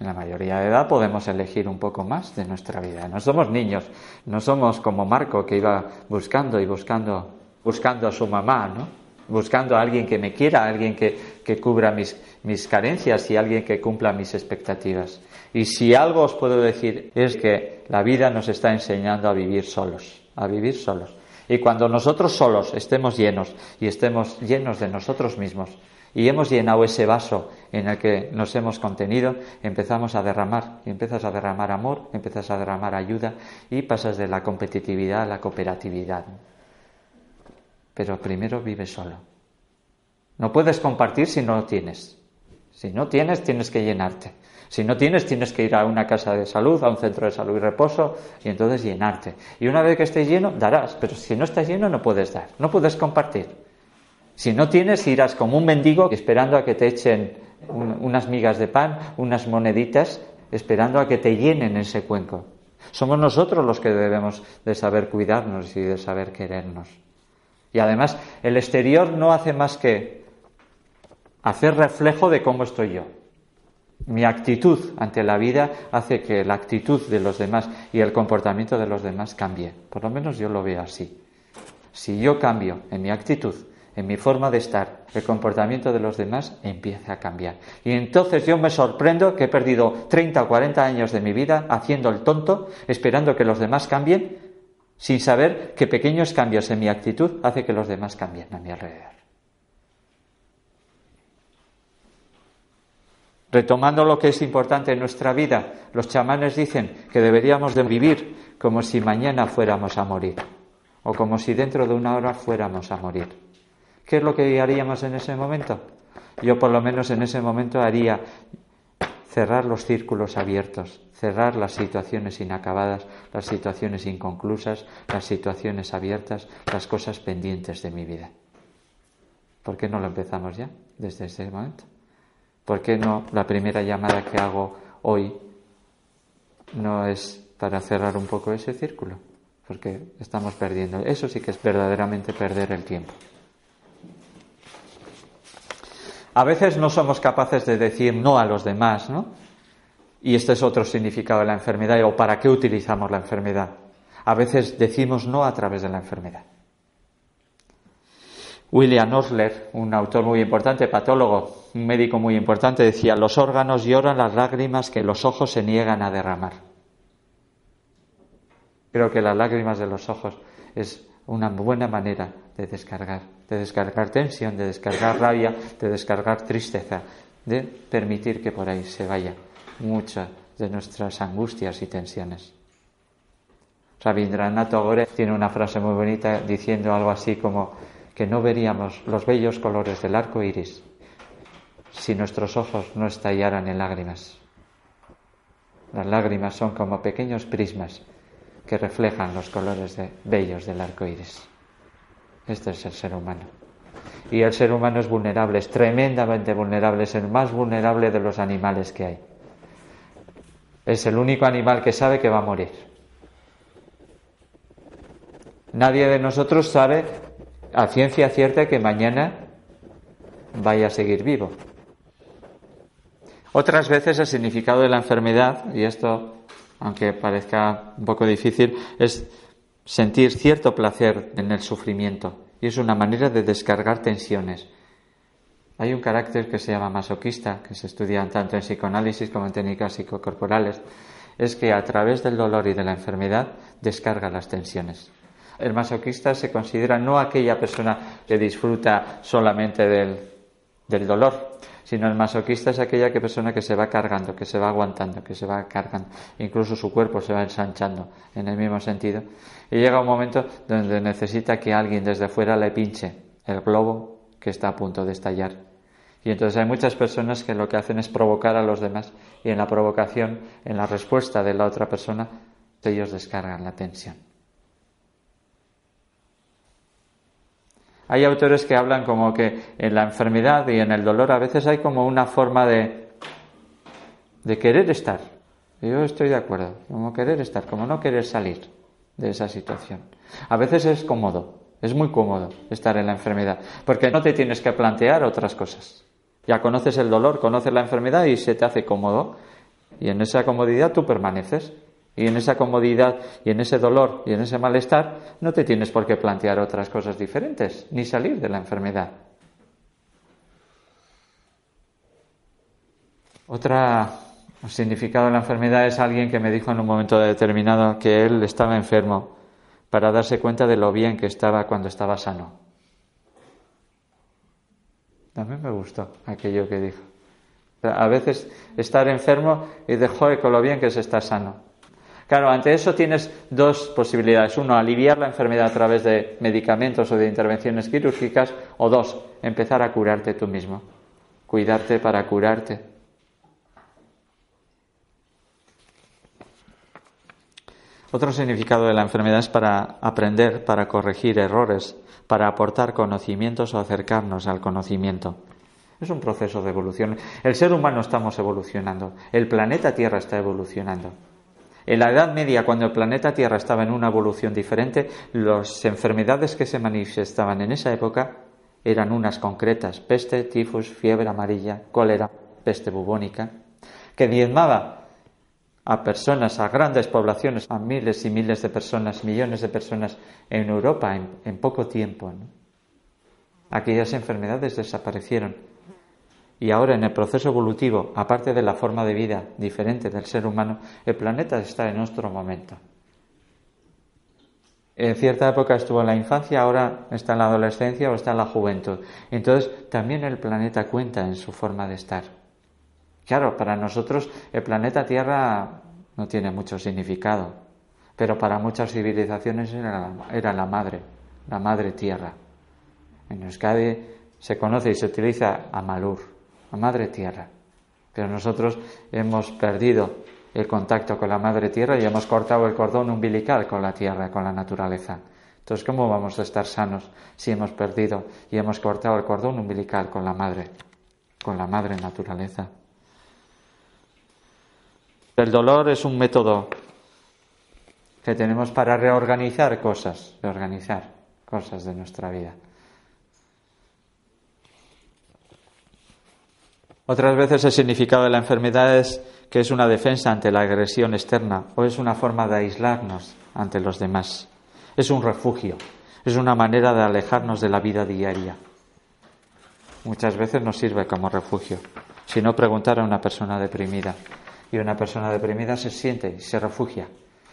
En la mayoría de edad podemos elegir un poco más de nuestra vida. No somos niños, no somos como Marco que iba buscando y buscando, buscando a su mamá, ¿no? buscando a alguien que me quiera, a alguien que, que cubra mis, mis carencias y alguien que cumpla mis expectativas. Y si algo os puedo decir es que la vida nos está enseñando a vivir solos, a vivir solos. Y cuando nosotros solos estemos llenos y estemos llenos de nosotros mismos y hemos llenado ese vaso en el que nos hemos contenido, empezamos a derramar. Empiezas a derramar amor, empiezas a derramar ayuda y pasas de la competitividad a la cooperatividad. Pero primero vive solo. No puedes compartir si no lo tienes. Si no tienes, tienes que llenarte. Si no tienes, tienes que ir a una casa de salud, a un centro de salud y reposo, y entonces llenarte. Y una vez que estés lleno, darás. Pero si no estás lleno, no puedes dar. No puedes compartir. Si no tienes, irás como un mendigo esperando a que te echen unas migas de pan, unas moneditas, esperando a que te llenen ese cuenco. Somos nosotros los que debemos de saber cuidarnos y de saber querernos. Y además, el exterior no hace más que hacer reflejo de cómo estoy yo. Mi actitud ante la vida hace que la actitud de los demás y el comportamiento de los demás cambie. Por lo menos yo lo veo así. Si yo cambio en mi actitud, en mi forma de estar, el comportamiento de los demás empieza a cambiar. Y entonces yo me sorprendo que he perdido 30 o 40 años de mi vida haciendo el tonto, esperando que los demás cambien, sin saber que pequeños cambios en mi actitud hacen que los demás cambien a mi alrededor. Retomando lo que es importante en nuestra vida, los chamanes dicen que deberíamos de vivir como si mañana fuéramos a morir o como si dentro de una hora fuéramos a morir. ¿Qué es lo que haríamos en ese momento? Yo por lo menos en ese momento haría cerrar los círculos abiertos, cerrar las situaciones inacabadas, las situaciones inconclusas, las situaciones abiertas, las cosas pendientes de mi vida. ¿Por qué no lo empezamos ya desde ese momento? ¿Por qué no la primera llamada que hago hoy no es para cerrar un poco ese círculo? Porque estamos perdiendo. Eso sí que es verdaderamente perder el tiempo. A veces no somos capaces de decir no a los demás, ¿no? Y este es otro significado de la enfermedad o para qué utilizamos la enfermedad. A veces decimos no a través de la enfermedad. William Osler, un autor muy importante, patólogo, un médico muy importante, decía, los órganos lloran las lágrimas que los ojos se niegan a derramar. Creo que las lágrimas de los ojos es una buena manera de descargar, de descargar tensión, de descargar rabia, de descargar tristeza, de permitir que por ahí se vaya muchas de nuestras angustias y tensiones. Rabindranath Tagore tiene una frase muy bonita diciendo algo así como que no veríamos los bellos colores del arco iris si nuestros ojos no estallaran en lágrimas. Las lágrimas son como pequeños prismas que reflejan los colores bellos del arco iris. Este es el ser humano. Y el ser humano es vulnerable, es tremendamente vulnerable, es el más vulnerable de los animales que hay. Es el único animal que sabe que va a morir. Nadie de nosotros sabe a ciencia cierta que mañana vaya a seguir vivo. Otras veces el significado de la enfermedad, y esto, aunque parezca un poco difícil, es sentir cierto placer en el sufrimiento. Y es una manera de descargar tensiones. Hay un carácter que se llama masoquista, que se estudia tanto en psicoanálisis como en técnicas psicocorporales, es que a través del dolor y de la enfermedad descarga las tensiones. El masoquista se considera no aquella persona que disfruta solamente del, dolor, sino el masoquista es aquella persona que se va cargando, que se va aguantando, que se va cargando, incluso su cuerpo se va ensanchando en el mismo sentido. Y llega un momento donde necesita que alguien desde fuera le pinche el globo que está a punto de estallar. Y entonces hay muchas personas que lo que hacen es provocar a los demás y en la provocación, en la respuesta de la otra persona, ellos descargan la tensión. Hay autores que hablan como que en la enfermedad y en el dolor a veces hay como una forma de, de querer estar. Yo estoy de acuerdo, como querer estar, como no querer salir de esa situación. A veces es cómodo, es muy cómodo estar en la enfermedad, porque no te tienes que plantear otras cosas. Ya conoces el dolor, conoces la enfermedad y se te hace cómodo. Y en esa comodidad tú permaneces Y en esa comodidad y en ese dolor y en ese malestar no te tienes por qué plantear otras cosas diferentes, ni salir de la enfermedad. Otra significado de la enfermedad es alguien que me dijo en un momento determinado que él estaba enfermo para darse cuenta de lo bien que estaba cuando estaba sano. También me gustó aquello que dijo. A veces estar enfermo y de joder con lo bien que es estar sano. Claro, ante eso tienes dos posibilidades. Uno, aliviar la enfermedad a través de medicamentos o de intervenciones quirúrgicas. O dos, empezar a curarte tú mismo. Cuidarte para curarte. Otro significado de la enfermedad es para aprender, para corregir errores, para aportar conocimientos o acercarnos al conocimiento. Es un proceso de evolución. El ser humano estamos evolucionando, el planeta Tierra está evolucionando. En la Edad Media, cuando el planeta Tierra estaba en una evolución diferente, las enfermedades que se manifestaban en esa época eran unas concretas, peste, tifus, fiebre amarilla, cólera, peste bubónica, que diezmaba a personas, a grandes poblaciones, a miles y miles de personas, millones de personas en Europa en, poco tiempo. Aquellas enfermedades desaparecieron. Y ahora en el proceso evolutivo, aparte de la forma de vida diferente del ser humano, el planeta está en otro momento. En cierta época estuvo en la infancia, ahora está en la adolescencia o está en la juventud. Entonces también el planeta cuenta en su forma de estar. Claro, para nosotros el planeta Tierra no tiene mucho significado, pero para muchas civilizaciones era la, madre, la madre Tierra. En Euskadi se conoce y se utiliza a Malur, la madre Tierra, pero nosotros hemos perdido el contacto con la madre Tierra y hemos cortado el cordón umbilical con la Tierra, con la naturaleza. Entonces, ¿cómo vamos a estar sanos si hemos perdido y hemos cortado el cordón umbilical con la madre, con la madre naturaleza? El dolor es un método que tenemos para reorganizar cosas, reorganizar cosas de nuestra vida. Otras veces el significado de la enfermedad es que es una defensa ante la agresión externa o es una forma de aislarnos ante los demás. Es un refugio, es una manera de alejarnos de la vida diaria. Muchas veces nos sirve como refugio. Si no, preguntar a una persona deprimida y una persona deprimida se siente y se refugia,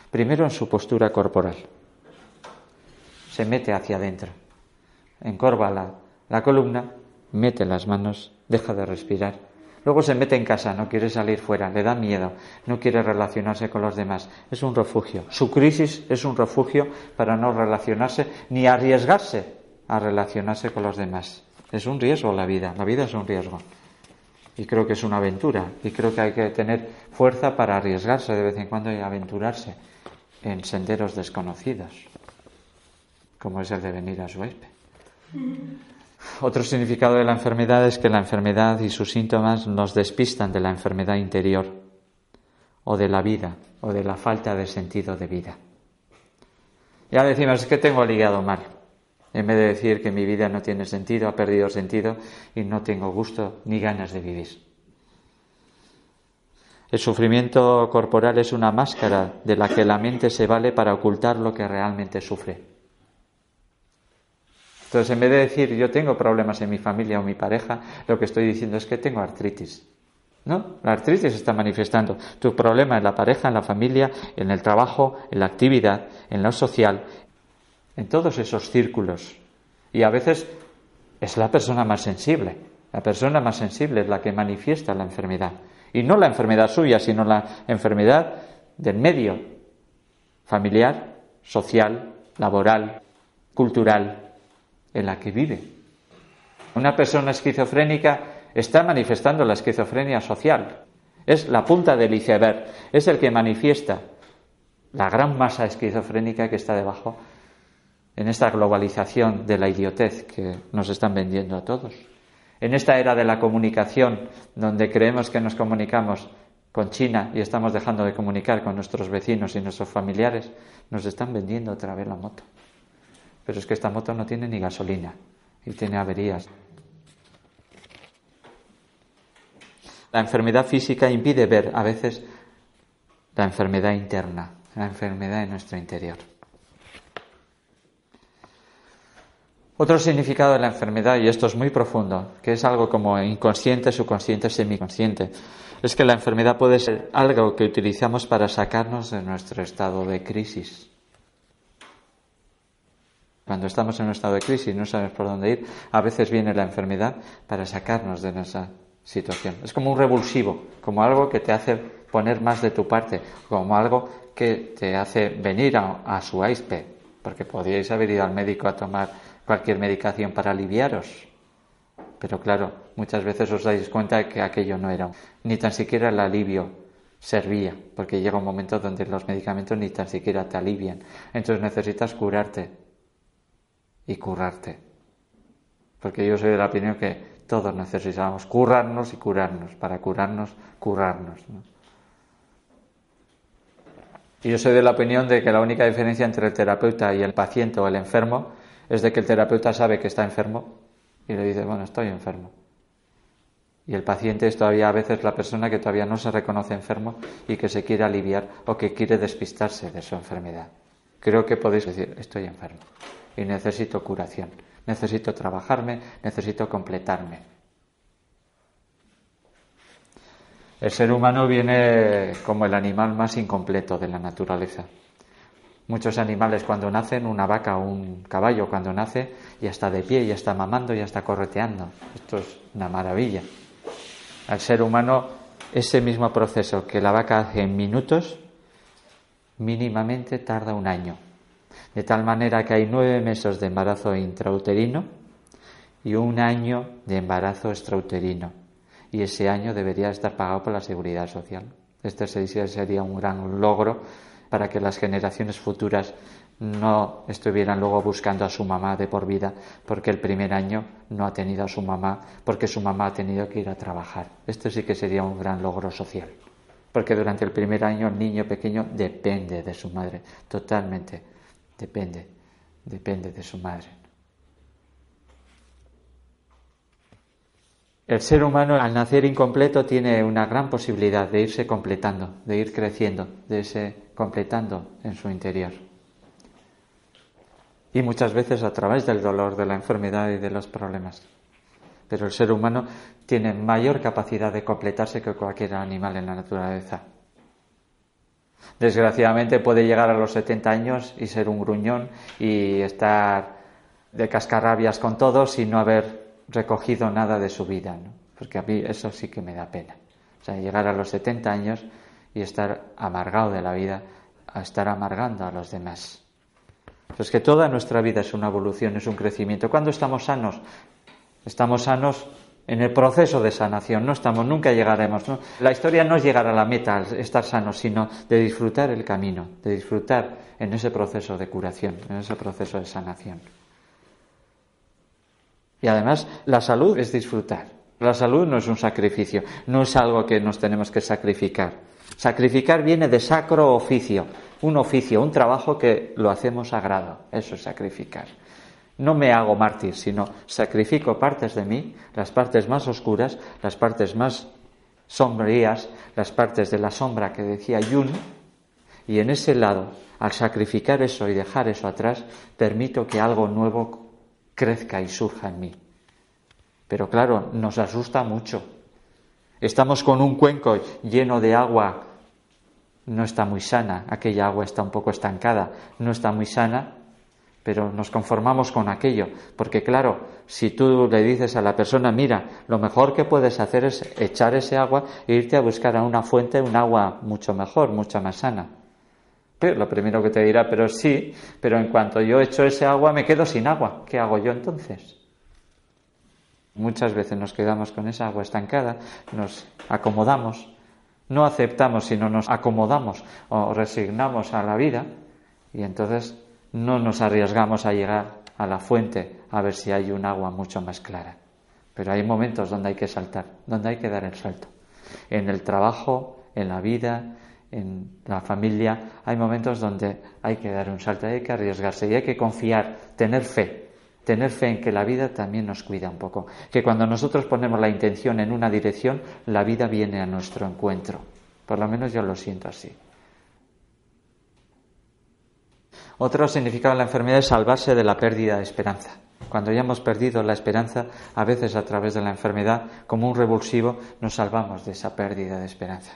primero en su postura corporal. Se mete hacia adentro, encorva la, la columna, mete las manos, deja de respirar. Luego se mete en casa, no quiere salir fuera, le da miedo, no quiere relacionarse con los demás. Es un refugio. Su crisis es un refugio para no relacionarse ni arriesgarse a relacionarse con los demás. Es un riesgo la vida, la vida es un riesgo. Y creo que es una aventura. Y creo que hay que tener fuerza para arriesgarse de vez en cuando y aventurarse en senderos desconocidos, como es el de venir a Suezpe. Otro significado de la enfermedad es que la enfermedad y sus síntomas nos despistan de la enfermedad interior o de la vida o de la falta de sentido de vida. Ya decimos, es que tengo ligado mal en vez de decir que mi vida no tiene sentido, ha perdido sentido y no tengo gusto ni ganas de vivir. El sufrimiento corporal es una máscara de la que la mente se vale para ocultar lo que realmente sufre. Entonces, en vez de decir yo tengo problemas en mi familia o mi pareja, lo que estoy diciendo es que tengo artritis. ¿No? La artritis está manifestando. Tu problema en la pareja, en la familia, en el trabajo, en la actividad, en lo social, en todos esos círculos. Y a veces es la persona más sensible. La persona más sensible es la que manifiesta la enfermedad. Y no la enfermedad suya, sino la enfermedad del medio familiar, social, laboral, cultural, en la que vive. Una persona esquizofrénica está manifestando la esquizofrenia social. Es la punta del iceberg, es el que manifiesta la gran masa esquizofrénica que está debajo en esta globalización de la idiotez que nos están vendiendo a todos. En esta era de la comunicación, donde creemos que nos comunicamos con China y estamos dejando de comunicar con nuestros vecinos y nuestros familiares, nos están vendiendo otra vez la moto. Pero es que esta moto no tiene ni gasolina y tiene averías. La enfermedad física impide ver a veces la enfermedad interna, la enfermedad en nuestro interior. Otro significado de la enfermedad, y esto es muy profundo, que es algo como inconsciente, subconsciente, semiconsciente, es que la enfermedad puede ser algo que utilizamos para sacarnos de nuestro estado de crisis. Cuando estamos en un estado de crisis y no sabemos por dónde ir, a veces viene la enfermedad para sacarnos de esa situación. Es como un revulsivo, como algo que te hace poner más de tu parte, como algo que te hace venir a, a su aispe, porque podríais haber ido al médico a tomar cualquier medicación para aliviaros. Pero claro, muchas veces os dais cuenta de que aquello no era, ni tan siquiera el alivio servía, porque llega un momento donde los medicamentos ni tan siquiera te alivian. Entonces necesitas curarte y curarte. Porque yo soy de la opinión que todos necesitamos curarnos y curarnos, para curarnos, curarnos. Y yo soy de la opinión de que la única diferencia entre el terapeuta y el paciente o el enfermo es de que el terapeuta sabe que está enfermo y le dice, bueno, estoy enfermo. Y el paciente es todavía a veces la persona que todavía no se reconoce enfermo y que se quiere aliviar o que quiere despistarse de su enfermedad. Creo que podéis decir, estoy enfermo y necesito curación, necesito trabajarme, necesito completarme. El ser humano viene como el animal más incompleto de la naturaleza. Muchos animales cuando nacen, una vaca o un caballo cuando nace, ya está de pie, ya está mamando, ya está correteando. Esto es una maravilla. Al ser humano, ese mismo proceso que la vaca hace en minutos, mínimamente tarda un año. De tal manera que hay nueve meses de embarazo intrauterino y un año de embarazo extrauterino. Y ese año debería estar pagado por la seguridad social. Este sería un gran logro para que las generaciones futuras no estuvieran luego buscando a su mamá de por vida porque el primer año no ha tenido a su mamá porque su mamá ha tenido que ir a trabajar. Esto sí que sería un gran logro social. Porque durante el primer año el niño pequeño depende de su madre, totalmente depende, depende de su madre. El ser humano al nacer incompleto tiene una gran posibilidad de irse completando, de ir creciendo, de irse completando en su interior. Y muchas veces a través del dolor, de la enfermedad y de los problemas. Pero el ser humano tiene mayor capacidad de completarse que cualquier animal en la naturaleza. Desgraciadamente puede llegar a los 70 años y ser un gruñón y estar de cascarrabias con todos y no haber recogido nada de su vida, ¿no? porque a mí eso sí que me da pena. O sea, llegar a los 70 años y estar amargado de la vida, a estar amargando a los demás. Pues que toda nuestra vida es una evolución, es un crecimiento. Cuando estamos sanos, estamos sanos en el proceso de sanación, no estamos, nunca llegaremos. La historia no es llegar a la meta, estar sanos, sino de disfrutar el camino, de disfrutar en ese proceso de curación, en ese proceso de sanación. Y además, la salud es disfrutar. La salud no es un sacrificio, no es algo que nos tenemos que sacrificar. Sacrificar viene de sacro oficio, un oficio, un trabajo que lo hacemos a grado. Eso es sacrificar. No me hago mártir, sino sacrifico partes de mí, las partes más oscuras, las partes más sombrías, las partes de la sombra que decía Jung, y en ese lado, al sacrificar eso y dejar eso atrás, permito que algo nuevo crezca y surja en mí. Pero claro, nos asusta mucho. Estamos con un cuenco lleno de agua, no está muy sana, aquella agua está un poco estancada, no está muy sana, pero nos conformamos con aquello, porque claro, si tú le dices a la persona, mira, lo mejor que puedes hacer es echar ese agua e irte a buscar a una fuente un agua mucho mejor, mucho más sana. Lo primero que te dirá, pero sí, pero en cuanto yo echo ese agua me quedo sin agua. ¿Qué hago yo entonces? Muchas veces nos quedamos con esa agua estancada, nos acomodamos, no aceptamos, sino nos acomodamos o resignamos a la vida y entonces no nos arriesgamos a llegar a la fuente a ver si hay un agua mucho más clara. Pero hay momentos donde hay que saltar, donde hay que dar el salto. En el trabajo, en la vida, en la familia hay momentos donde hay que dar un salto, hay que arriesgarse y hay que confiar, tener fe, tener fe en que la vida también nos cuida un poco, que cuando nosotros ponemos la intención en una dirección, la vida viene a nuestro encuentro. Por lo menos yo lo siento así. Otro significado de la enfermedad es salvarse de la pérdida de esperanza. Cuando ya hemos perdido la esperanza, a veces a través de la enfermedad, como un revulsivo, nos salvamos de esa pérdida de esperanza.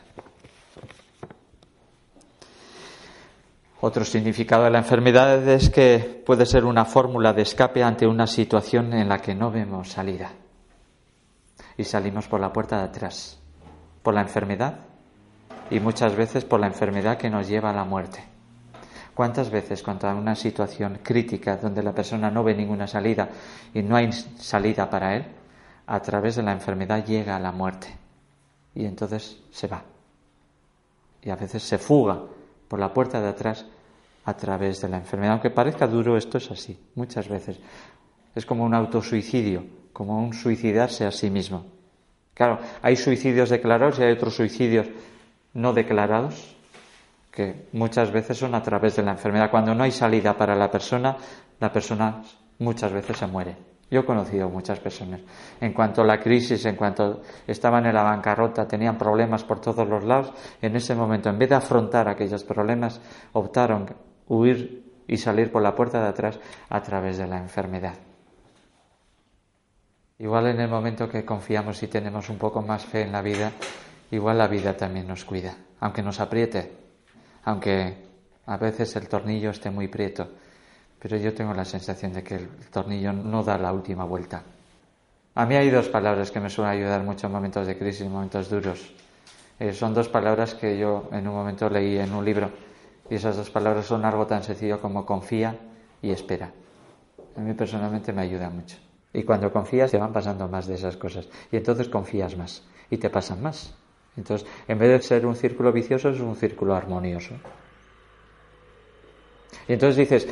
Otro significado de la enfermedad es que puede ser una fórmula de escape ante una situación en la que no vemos salida. Y salimos por la puerta de atrás, por la enfermedad y muchas veces por la enfermedad que nos lleva a la muerte. ¿Cuántas veces hay una situación crítica donde la persona no ve ninguna salida y no hay salida para él, a través de la enfermedad llega a la muerte y entonces se va? Y a veces se fuga por la puerta de atrás a través de la enfermedad. Aunque parezca duro, esto es así, muchas veces. Es como un autosuicidio, como un suicidarse a sí mismo. Claro, hay suicidios declarados y hay otros suicidios no declarados que muchas veces son a través de la enfermedad. Cuando no hay salida para la persona, la persona muchas veces se muere. Yo he conocido muchas personas. En cuanto a la crisis, en cuanto estaban en la bancarrota, tenían problemas por todos los lados, en ese momento, en vez de afrontar aquellos problemas, optaron huir y salir por la puerta de atrás a través de la enfermedad. Igual en el momento que confiamos y tenemos un poco más fe en la vida, igual la vida también nos cuida, aunque nos apriete, aunque a veces el tornillo esté muy prieto, pero yo tengo la sensación de que el tornillo no da la última vuelta. A mí hay dos palabras que me suelen ayudar mucho en momentos de crisis, en momentos duros. Eh, son dos palabras que yo en un momento leí en un libro y esas dos palabras son algo tan sencillo como confía y espera. A mí personalmente me ayuda mucho. Y cuando confías te van pasando más de esas cosas. Y entonces confías más y te pasan más. Entonces, en vez de ser un círculo vicioso, es un círculo armonioso. Y entonces dices,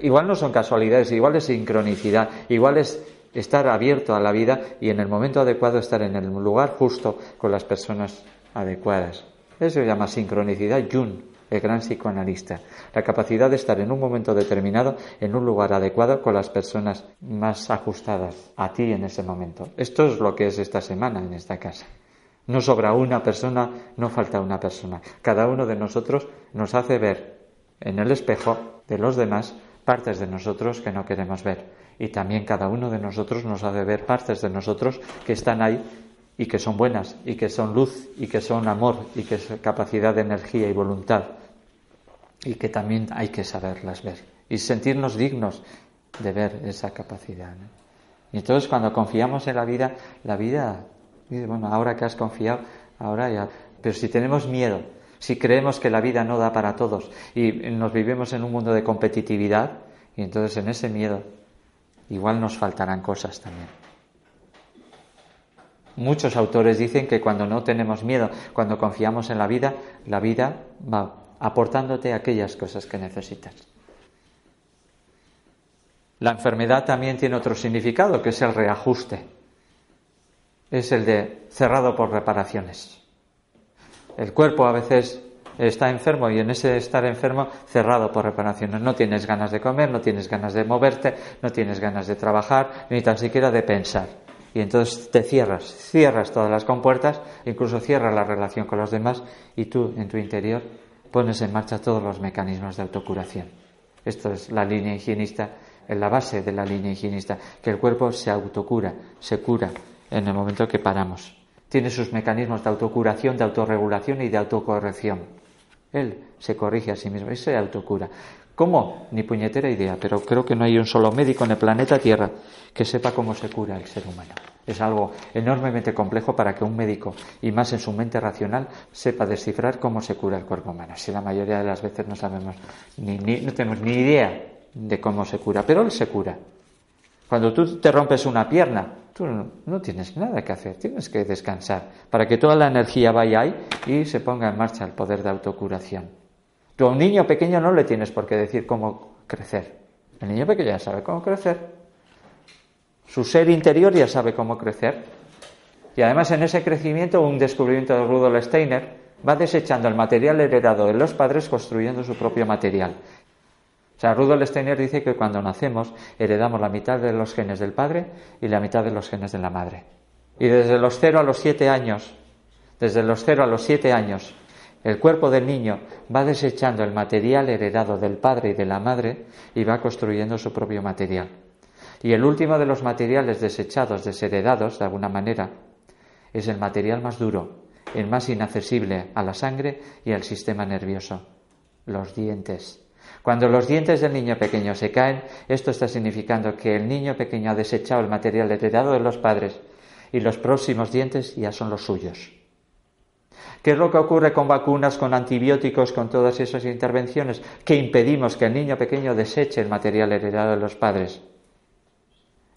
igual no son casualidades, igual es sincronicidad, igual es estar abierto a la vida y en el momento adecuado estar en el lugar justo con las personas adecuadas. Eso se llama sincronicidad Jun, el gran psicoanalista. La capacidad de estar en un momento determinado, en un lugar adecuado, con las personas más ajustadas a ti en ese momento. Esto es lo que es esta semana en esta casa. No sobra una persona, no falta una persona. Cada uno de nosotros nos hace ver en el espejo de los demás partes de nosotros que no queremos ver. Y también cada uno de nosotros nos hace ver partes de nosotros que están ahí y que son buenas y que son luz y que son amor y que es capacidad de energía y voluntad y que también hay que saberlas ver y sentirnos dignos de ver esa capacidad. Y entonces cuando confiamos en la vida, la vida, bueno, ahora que has confiado, ahora ya, pero si tenemos miedo, si creemos que la vida no da para todos y nos vivimos en un mundo de competitividad, y entonces en ese miedo igual nos faltarán cosas también. Muchos autores dicen que cuando no tenemos miedo, cuando confiamos en la vida, la vida va aportándote aquellas cosas que necesitas. La enfermedad también tiene otro significado, que es el reajuste. Es el de cerrado por reparaciones. El cuerpo a veces está enfermo y en ese estar enfermo cerrado por reparaciones. No tienes ganas de comer, no tienes ganas de moverte, no tienes ganas de trabajar, ni tan siquiera de pensar y entonces te cierras, cierras todas las compuertas, incluso cierras la relación con los demás y tú en tu interior pones en marcha todos los mecanismos de autocuración. Esto es la línea higienista, en la base de la línea higienista, que el cuerpo se autocura, se cura en el momento que paramos. Tiene sus mecanismos de autocuración, de autorregulación y de autocorrección. Él se corrige a sí mismo y se autocura. ¿Cómo? Ni puñetera idea, pero creo que no hay un solo médico en el planeta Tierra que sepa cómo se cura el ser humano. Es algo enormemente complejo para que un médico, y más en su mente racional, sepa descifrar cómo se cura el cuerpo humano. Si la mayoría de las veces no sabemos, ni, no tenemos ni idea de cómo se cura, pero él se cura. Cuando tú te rompes una pierna, tú no, tienes nada que hacer, tienes que descansar para que toda la energía vaya ahí y se ponga en marcha el poder de autocuración. Tú a un niño pequeño no le tienes por qué decir cómo crecer. El niño pequeño ya sabe cómo crecer. Su ser interior ya sabe cómo crecer. Y además en ese crecimiento, un descubrimiento de Rudolf Steiner va desechando el material heredado de los padres construyendo su propio material. O Rudolf Steiner dice que cuando nacemos heredamos la mitad de los genes del padre y la mitad de los genes de la madre. Y desde los 0 a los 7 años, desde los 0 a los 7 años, El cuerpo del niño va desechando el material heredado del padre y de la madre y va construyendo su propio material. Y el último de los materiales desechados, desheredados de alguna manera, es el material más duro, el más inaccesible a la sangre y al sistema nervioso, los dientes. Cuando los dientes del niño pequeño se caen, esto está significando que el niño pequeño ha desechado el material heredado de los padres y los próximos dientes ya son los suyos. ¿Qué es lo que ocurre con vacunas, con antibióticos, con todas esas intervenciones? Que impedimos que el niño pequeño deseche el material heredado de los padres.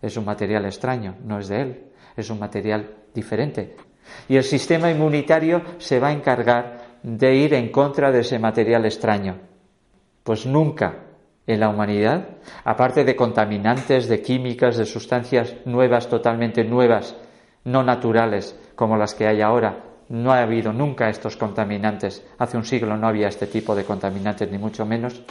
Es un material extraño, no es de él, es un material diferente. Y el sistema inmunitario se va a encargar de ir en contra de ese material extraño. Pues nunca en la humanidad, aparte de contaminantes, de químicas, de sustancias nuevas, totalmente nuevas, no naturales como las que hay ahora, no ha habido nunca estos contaminantes. Hace un siglo no había este tipo de contaminantes, ni mucho menos.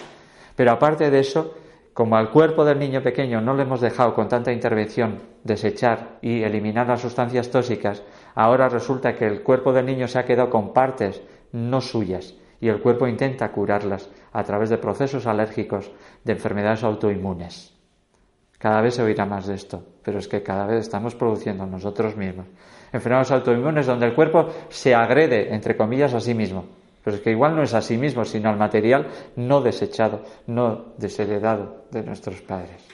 Pero aparte de eso, como al cuerpo del niño pequeño no le hemos dejado con tanta intervención desechar y eliminar las sustancias tóxicas, ahora resulta que el cuerpo del niño se ha quedado con partes no suyas y el cuerpo intenta curarlas a través de procesos alérgicos, de enfermedades autoinmunes. Cada vez se oirá más de esto, pero es que cada vez estamos produciendo nosotros mismos enfermedades autoinmunes donde el cuerpo se agrede, entre comillas, a sí mismo. Pero es que igual no es a sí mismo, sino al material no desechado, no desheredado de nuestros padres.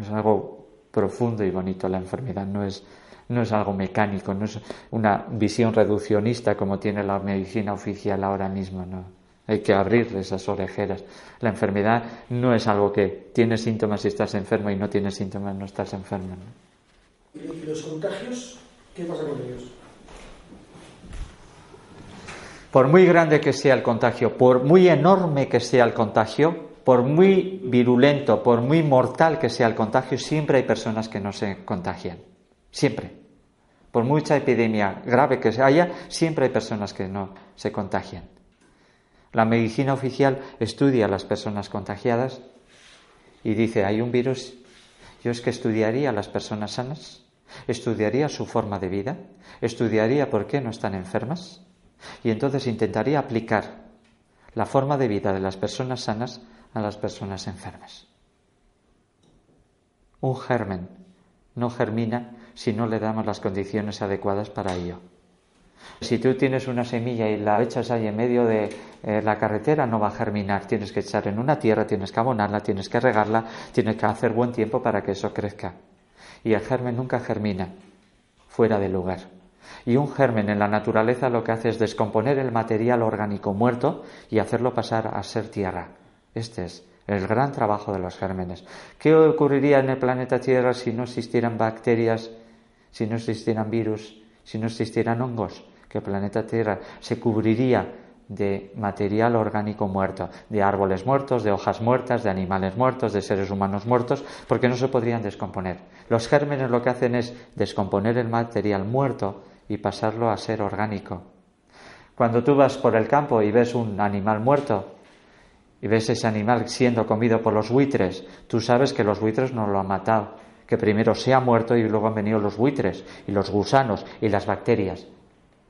Es algo profundo y bonito la enfermedad, no es, no es algo mecánico, no es una visión reduccionista como tiene la medicina oficial ahora mismo, no. Hay que abrir esas orejeras. La enfermedad no es algo que tienes síntomas y estás enfermo y no tienes síntomas no estás enfermo. ¿Y los contagios? ¿Qué pasa con ellos? Por muy grande que sea el contagio, por muy enorme que sea el contagio, por muy virulento, por muy mortal que sea el contagio, siempre hay personas que no se contagian. Siempre. Por mucha epidemia grave que haya, siempre hay personas que no se contagian. La medicina oficial estudia a las personas contagiadas y dice, hay un virus, yo es que estudiaría a las personas sanas Estudiaría su forma de vida, estudiaría por qué no están enfermas y entonces intentaría aplicar la forma de vida de las personas sanas a las personas enfermas. Un germen no germina si no le damos las condiciones adecuadas para ello. Si tú tienes una semilla y la echas ahí en medio de eh, la carretera, no va a germinar. Tienes que echar en una tierra, tienes que abonarla, tienes que regarla, tienes que hacer buen tiempo para que eso crezca y el germen nunca germina fuera del lugar. Y un germen en la naturaleza lo que hace es descomponer el material orgánico muerto y hacerlo pasar a ser tierra. Este es el gran trabajo de los gérmenes. ¿Qué ocurriría en el planeta Tierra si no existieran bacterias, si no existieran virus, si no existieran hongos? Que el planeta Tierra se cubriría de material orgánico muerto, de árboles muertos, de hojas muertas, de animales muertos, de seres humanos muertos, porque no se podrían descomponer. Los gérmenes lo que hacen es descomponer el material muerto y pasarlo a ser orgánico. Cuando tú vas por el campo y ves un animal muerto y ves ese animal siendo comido por los buitres, tú sabes que los buitres no lo han matado, que primero se ha muerto y luego han venido los buitres y los gusanos y las bacterias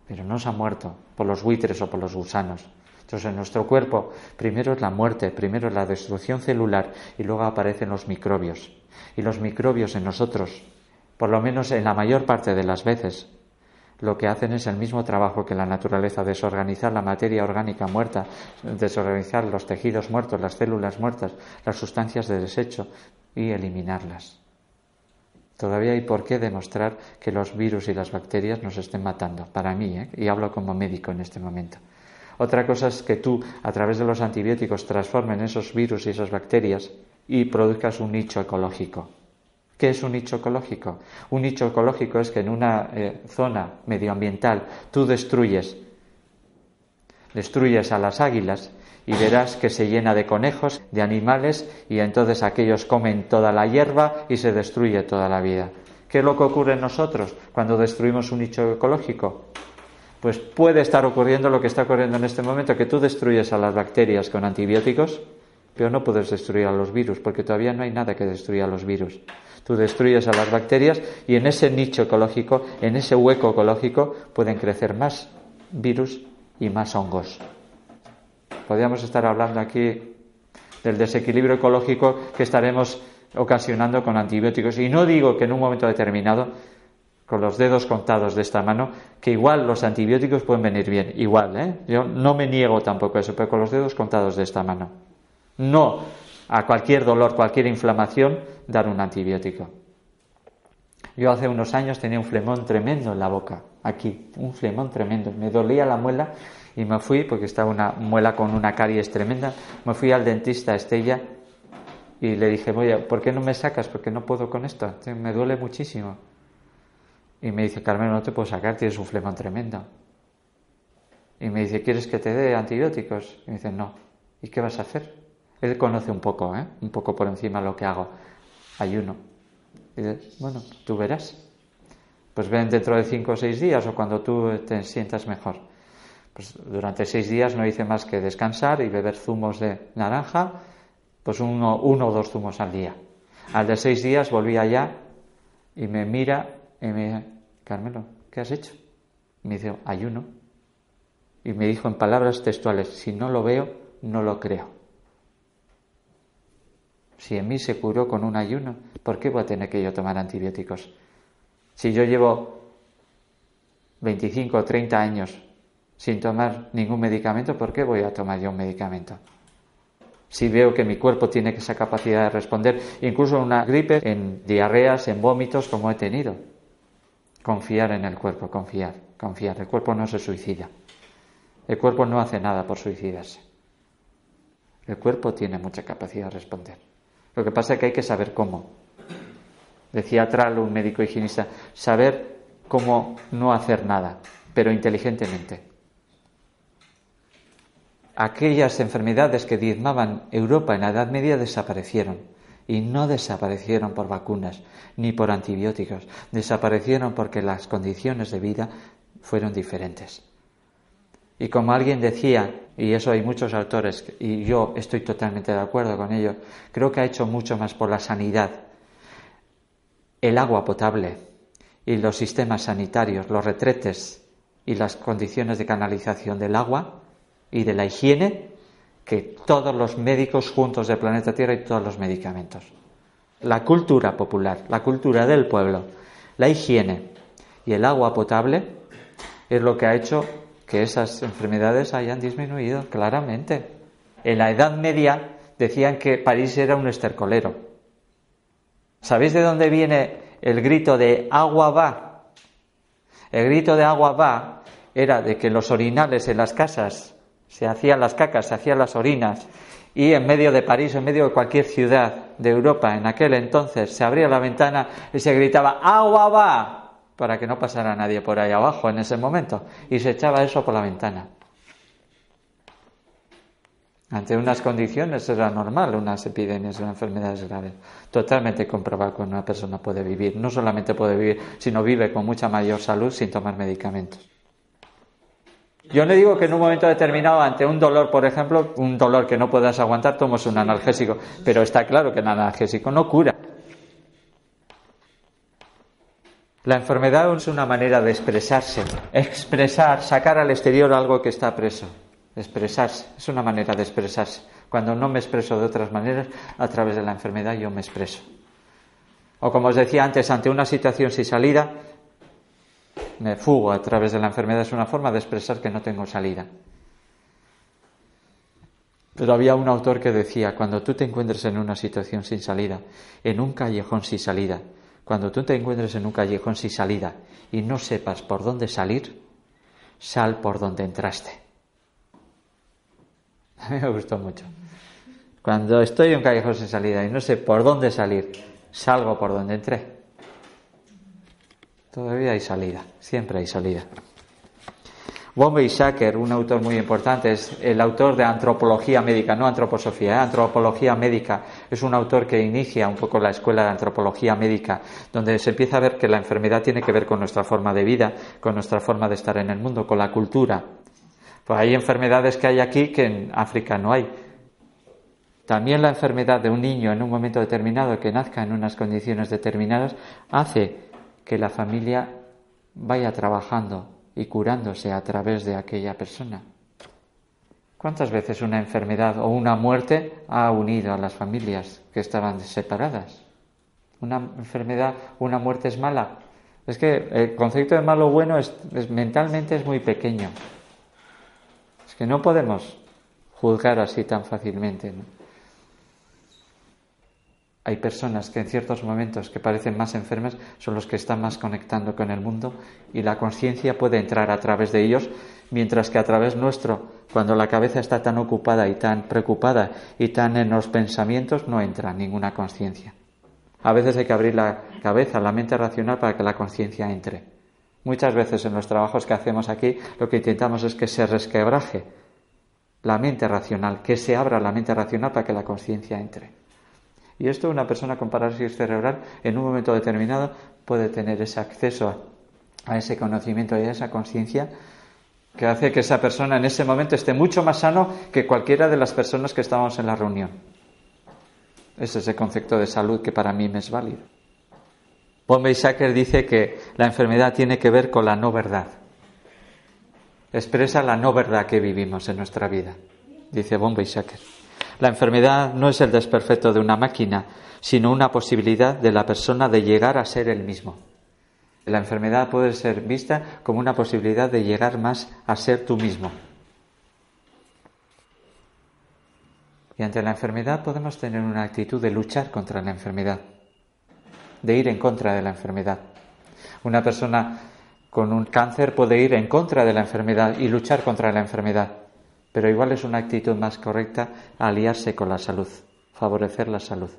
pero no se ha muerto por los buitres o por los gusanos. Entonces en nuestro cuerpo primero es la muerte, primero es la destrucción celular y luego aparecen los microbios. Y los microbios en nosotros, por lo menos en la mayor parte de las veces, lo que hacen es el mismo trabajo que la naturaleza, desorganizar la materia orgánica muerta, desorganizar los tejidos muertos, las células muertas, las sustancias de desecho y eliminarlas. Todavía hay por qué demostrar que los virus y las bacterias nos estén matando, para mí, ¿eh? y hablo como médico en este momento. Otra cosa es que tú, a través de los antibióticos, transformen esos virus y esas bacterias y produzcas un nicho ecológico. ¿Qué es un nicho ecológico? Un nicho ecológico es que en una eh, zona medioambiental tú destruyes, destruyes a las águilas y verás que se llena de conejos, de animales, y entonces aquellos comen toda la hierba y se destruye toda la vida. ¿Qué es lo que ocurre en nosotros cuando destruimos un nicho ecológico? Pues puede estar ocurriendo lo que está ocurriendo en este momento, que tú destruyes a las bacterias con antibióticos, pero no puedes destruir a los virus, porque todavía no hay nada que destruya a los virus. Tú destruyes a las bacterias y en ese nicho ecológico, en ese hueco ecológico, pueden crecer más virus y más hongos. Podríamos estar hablando aquí del desequilibrio ecológico que estaremos ocasionando con antibióticos. Y no digo que en un momento determinado, con los dedos contados de esta mano, que igual los antibióticos pueden venir bien, igual, ¿eh? Yo no me niego tampoco eso, pero con los dedos contados de esta mano. No a cualquier dolor, cualquier inflamación, dar un antibiótico. Yo hace unos años tenía un flemón tremendo en la boca, aquí, un flemón tremendo. Me dolía la muela y me fui, porque estaba una muela con una caries tremenda, me fui al dentista Estella y le dije, oye, ¿por qué no me sacas? Porque no puedo con esto, me duele muchísimo. Y me dice, Carmen, no te puedo sacar, tienes un flemón tremendo. Y me dice, ¿quieres que te dé antibióticos? Y me dice, no. ¿Y qué vas a hacer? Él conoce un poco, ¿eh? un poco por encima lo que hago. Ayuno. Y dice, bueno, tú verás. Pues ven dentro de cinco o seis días o cuando tú te sientas mejor. Pues durante seis días no hice más que descansar y beber zumos de naranja, pues uno, uno o dos zumos al día. Al de seis días volví allá y me mira y me dice, Carmelo, ¿qué has hecho? Me dice, ayuno. Y me dijo en palabras textuales, si no lo veo, no lo creo. Si en mí se curó con un ayuno, ¿por qué voy a tener que yo tomar antibióticos? Si yo llevo 25 o 30 años sin tomar ningún medicamento, ¿por qué voy a tomar yo un medicamento? Si veo que mi cuerpo tiene esa capacidad de responder, incluso una gripe, en diarreas, en vómitos, como he tenido. Confiar en el cuerpo, confiar, confiar. El cuerpo no se suicida. El cuerpo no hace nada por suicidarse. El cuerpo tiene mucha capacidad de responder. Lo que pasa es que hay que saber cómo. Decía Tral, un médico higienista, saber cómo no hacer nada, pero inteligentemente aquellas enfermedades que diezmaban Europa en la Edad Media desaparecieron. Y no desaparecieron por vacunas ni por antibióticos, desaparecieron porque las condiciones de vida fueron diferentes. Y como alguien decía, y eso hay muchos autores, y yo estoy totalmente de acuerdo con ello, creo que ha hecho mucho más por la sanidad. El agua potable y los sistemas sanitarios, los retretes y las condiciones de canalización del agua y de la higiene que todos los médicos juntos del planeta Tierra y todos los medicamentos. La cultura popular, la cultura del pueblo, la higiene y el agua potable es lo que ha hecho que esas enfermedades hayan disminuido claramente. En la Edad Media decían que París era un estercolero. ¿Sabéis de dónde viene el grito de agua va? El grito de agua va era de que los orinales en las casas se hacían las cacas, se hacían las orinas, y en medio de París, en medio de cualquier ciudad de Europa en aquel entonces, se abría la ventana y se gritaba ¡Agua va! para que no pasara nadie por ahí abajo en ese momento, y se echaba eso por la ventana. Ante unas condiciones era normal, unas epidemias, unas enfermedades graves. Totalmente comprobado que una persona puede vivir. No solamente puede vivir, sino vive con mucha mayor salud sin tomar medicamentos. Yo no digo que en un momento determinado, ante un dolor, por ejemplo, un dolor que no puedas aguantar, tomes un analgésico, pero está claro que el analgésico no cura. La enfermedad es una manera de expresarse, expresar, sacar al exterior algo que está preso, expresarse, es una manera de expresarse. Cuando no me expreso de otras maneras, a través de la enfermedad yo me expreso. O como os decía antes, ante una situación sin salida, me fugo a través de la enfermedad, es una forma de expresar que no tengo salida. Pero había un autor que decía, cuando tú te encuentres en una situación sin salida, en un callejón sin salida, cuando tú te encuentres en un callejón sin salida y no sepas por dónde salir, sal por donde entraste. A mí me gustó mucho. Cuando estoy en un callejón sin salida y no sé por dónde salir, salgo por donde entré. Todavía hay salida, siempre hay salida. Bombay Shaker, un autor muy importante, es el autor de antropología médica, no antroposofía, ¿eh? antropología médica. Es un autor que inicia un poco la escuela de antropología médica, donde se empieza a ver que la enfermedad tiene que ver con nuestra forma de vida, con nuestra forma de estar en el mundo, con la cultura. Pues hay enfermedades que hay aquí que en África no hay. También la enfermedad de un niño en un momento determinado que nazca en unas condiciones determinadas hace que la familia vaya trabajando y curándose a través de aquella persona. ¿Cuántas veces una enfermedad o una muerte ha unido a las familias que estaban separadas? ¿Una enfermedad una muerte es mala? Es que el concepto de malo o bueno es, mentalmente es muy pequeño. Es que no podemos juzgar así tan fácilmente. Hay personas que en ciertos momentos que parecen más enfermas son los que están más conectando con el mundo y la conciencia puede entrar a través de ellos, mientras que a través nuestro, cuando la cabeza está tan ocupada y tan preocupada y tan en los pensamientos, no entra ninguna conciencia. A veces hay que abrir la cabeza, la mente racional para que la conciencia entre. Muchas veces en los trabajos que hacemos aquí lo que intentamos es que se resquebraje la mente racional, que se abra la mente racional para que la conciencia entre. Y esto una persona con parálisis cerebral en un momento determinado puede tener ese acceso a, ese conocimiento y a esa conciencia que hace que esa persona en ese momento esté mucho más sano que cualquiera de las personas que estábamos en la reunión. Ese es el concepto de salud que para mí me es válido. Bombay Sacker dice que la enfermedad tiene que ver con la no verdad. Expresa la no verdad que vivimos en nuestra vida, dice Bombay Sacker. La enfermedad no es el desperfecto de una máquina, sino una posibilidad de la persona de llegar a ser el mismo. La enfermedad puede ser vista como una posibilidad de llegar más a ser tú mismo. Y ante la enfermedad podemos tener una actitud de luchar contra la enfermedad, de ir en contra de la enfermedad. Una persona con un cáncer puede ir en contra de la enfermedad y luchar contra la enfermedad. Pero igual es una actitud más correcta aliarse con la salud, favorecer la salud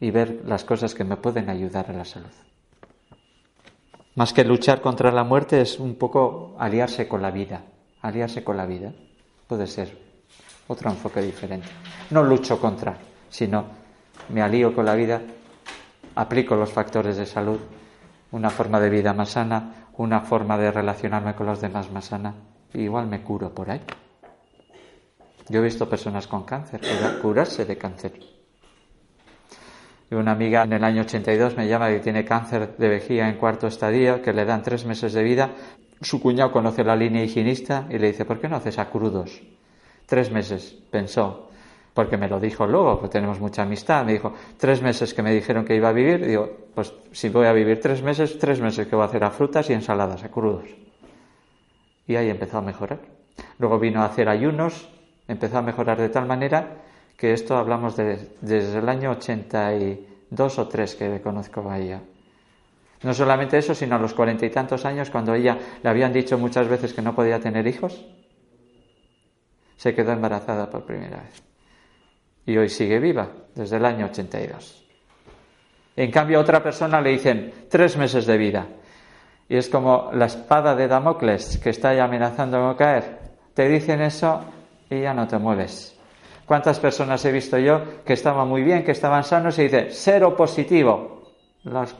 y ver las cosas que me pueden ayudar a la salud. Más que luchar contra la muerte es un poco aliarse con la vida, aliarse con la vida. Puede ser otro enfoque diferente. No lucho contra, sino me alío con la vida, aplico los factores de salud, una forma de vida más sana, una forma de relacionarme con los demás más sana igual me curo por ahí. Yo he visto personas con cáncer, curarse de cáncer. Y una amiga en el año 82 me llama que tiene cáncer de vejiga en cuarto estadio, que le dan tres meses de vida. Su cuñado conoce la línea higienista y le dice, ¿por qué no haces a crudos? Tres meses, pensó, porque me lo dijo luego, porque tenemos mucha amistad. Me dijo, tres meses que me dijeron que iba a vivir. Digo, pues si voy a vivir tres meses, tres meses que voy a hacer a frutas y ensaladas, a crudos y ahí empezó a mejorar. Luego vino a hacer ayunos, empezó a mejorar de tal manera que esto hablamos de, desde el año 82 o 3 que conozco a ella. No solamente eso, sino a los cuarenta y tantos años, cuando ella le habían dicho muchas veces que no podía tener hijos, se quedó embarazada por primera vez. Y hoy sigue viva, desde el año 82. En cambio, a otra persona le dicen tres meses de vida. Y es como la espada de Damocles que está ya amenazando con caer. Te dicen eso y ya no te mueves. ¿Cuántas personas he visto yo que estaban muy bien, que estaban sanos y dicen, cero positivo? Lo has.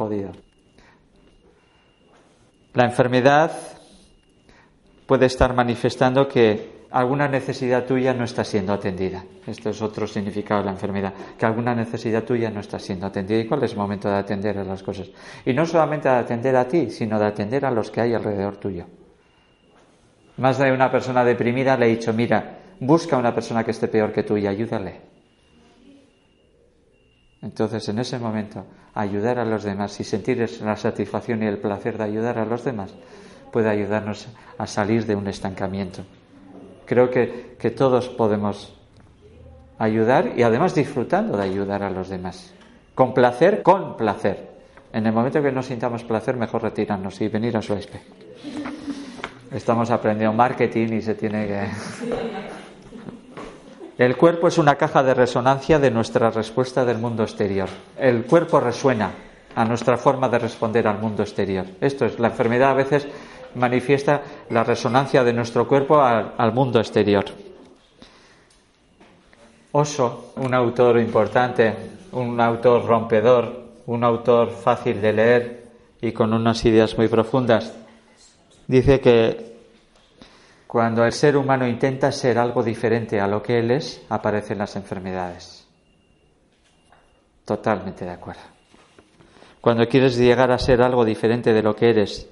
La enfermedad puede estar manifestando que alguna necesidad tuya no está siendo atendida. Esto es otro significado de la enfermedad, que alguna necesidad tuya no está siendo atendida. ¿Y cuál es el momento de atender a las cosas? Y no solamente de atender a ti, sino de atender a los que hay alrededor tuyo. Más de una persona deprimida le he dicho, mira, busca una persona que esté peor que tú y ayúdale. Entonces, en ese momento, ayudar a los demás y sentir la satisfacción y el placer de ayudar a los demás puede ayudarnos a salir de un estancamiento creo que, que todos podemos ayudar y además disfrutando de ayudar a los demás. Con placer, con placer. En el momento que no sintamos placer, mejor retirarnos y venir a su. Estamos aprendiendo marketing y se tiene que. El cuerpo es una caja de resonancia de nuestra respuesta del mundo exterior. El cuerpo resuena a nuestra forma de responder al mundo exterior. Esto es, la enfermedad a veces manifiesta la resonancia de nuestro cuerpo al, mundo exterior. Oso, un autor importante, un autor rompedor, un autor fácil de leer y con unas ideas muy profundas, dice que cuando el ser humano intenta ser algo diferente a lo que él es, aparecen las enfermedades. Totalmente de acuerdo. Cuando quieres llegar a ser algo diferente de lo que eres,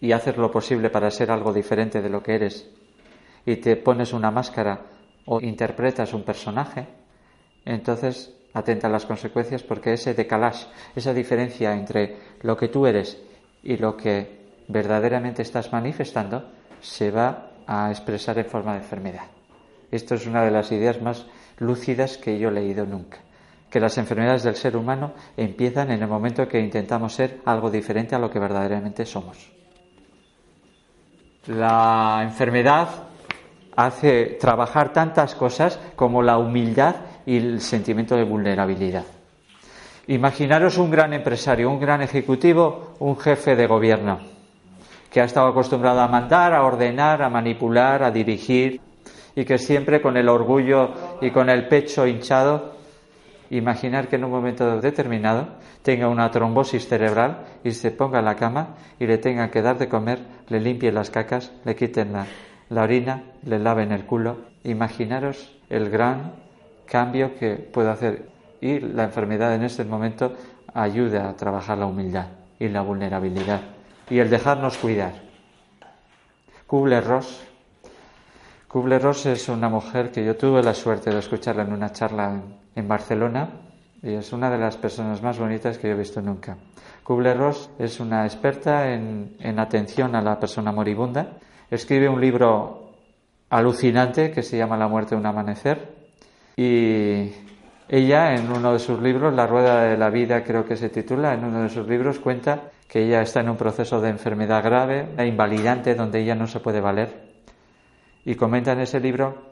y haces lo posible para ser algo diferente de lo que eres y te pones una máscara o interpretas un personaje, entonces atenta a las consecuencias porque ese decalage, esa diferencia entre lo que tú eres y lo que verdaderamente estás manifestando, se va a expresar en forma de enfermedad. Esto es una de las ideas más lúcidas que yo he leído nunca. Que las enfermedades del ser humano empiezan en el momento que intentamos ser algo diferente a lo que verdaderamente somos. La enfermedad hace trabajar tantas cosas como la humildad y el sentimiento de vulnerabilidad. Imaginaros un gran empresario, un gran ejecutivo, un jefe de gobierno, que ha estado acostumbrado a mandar, a ordenar, a manipular, a dirigir, y que siempre con el orgullo y con el pecho hinchado, imaginar que en un momento determinado tenga una trombosis cerebral y se ponga en la cama y le tenga que dar de comer, le limpien las cacas, le quiten la, orina, le laven el culo. Imaginaros el gran cambio que puede hacer. Y la enfermedad en este momento ayuda a trabajar la humildad y la vulnerabilidad y el dejarnos cuidar. Kubler-Ross. Kubler-Ross es una mujer que yo tuve la suerte de escucharla en una charla en, Barcelona y es una de las personas más bonitas que yo he visto nunca. Kubler-Ross es una experta en, en atención a la persona moribunda. Escribe un libro alucinante que se llama La muerte de un amanecer y ella, en uno de sus libros, La Rueda de la Vida, creo que se titula, en uno de sus libros cuenta que ella está en un proceso de enfermedad grave, e invalidante, donde ella no se puede valer. Y comenta en ese libro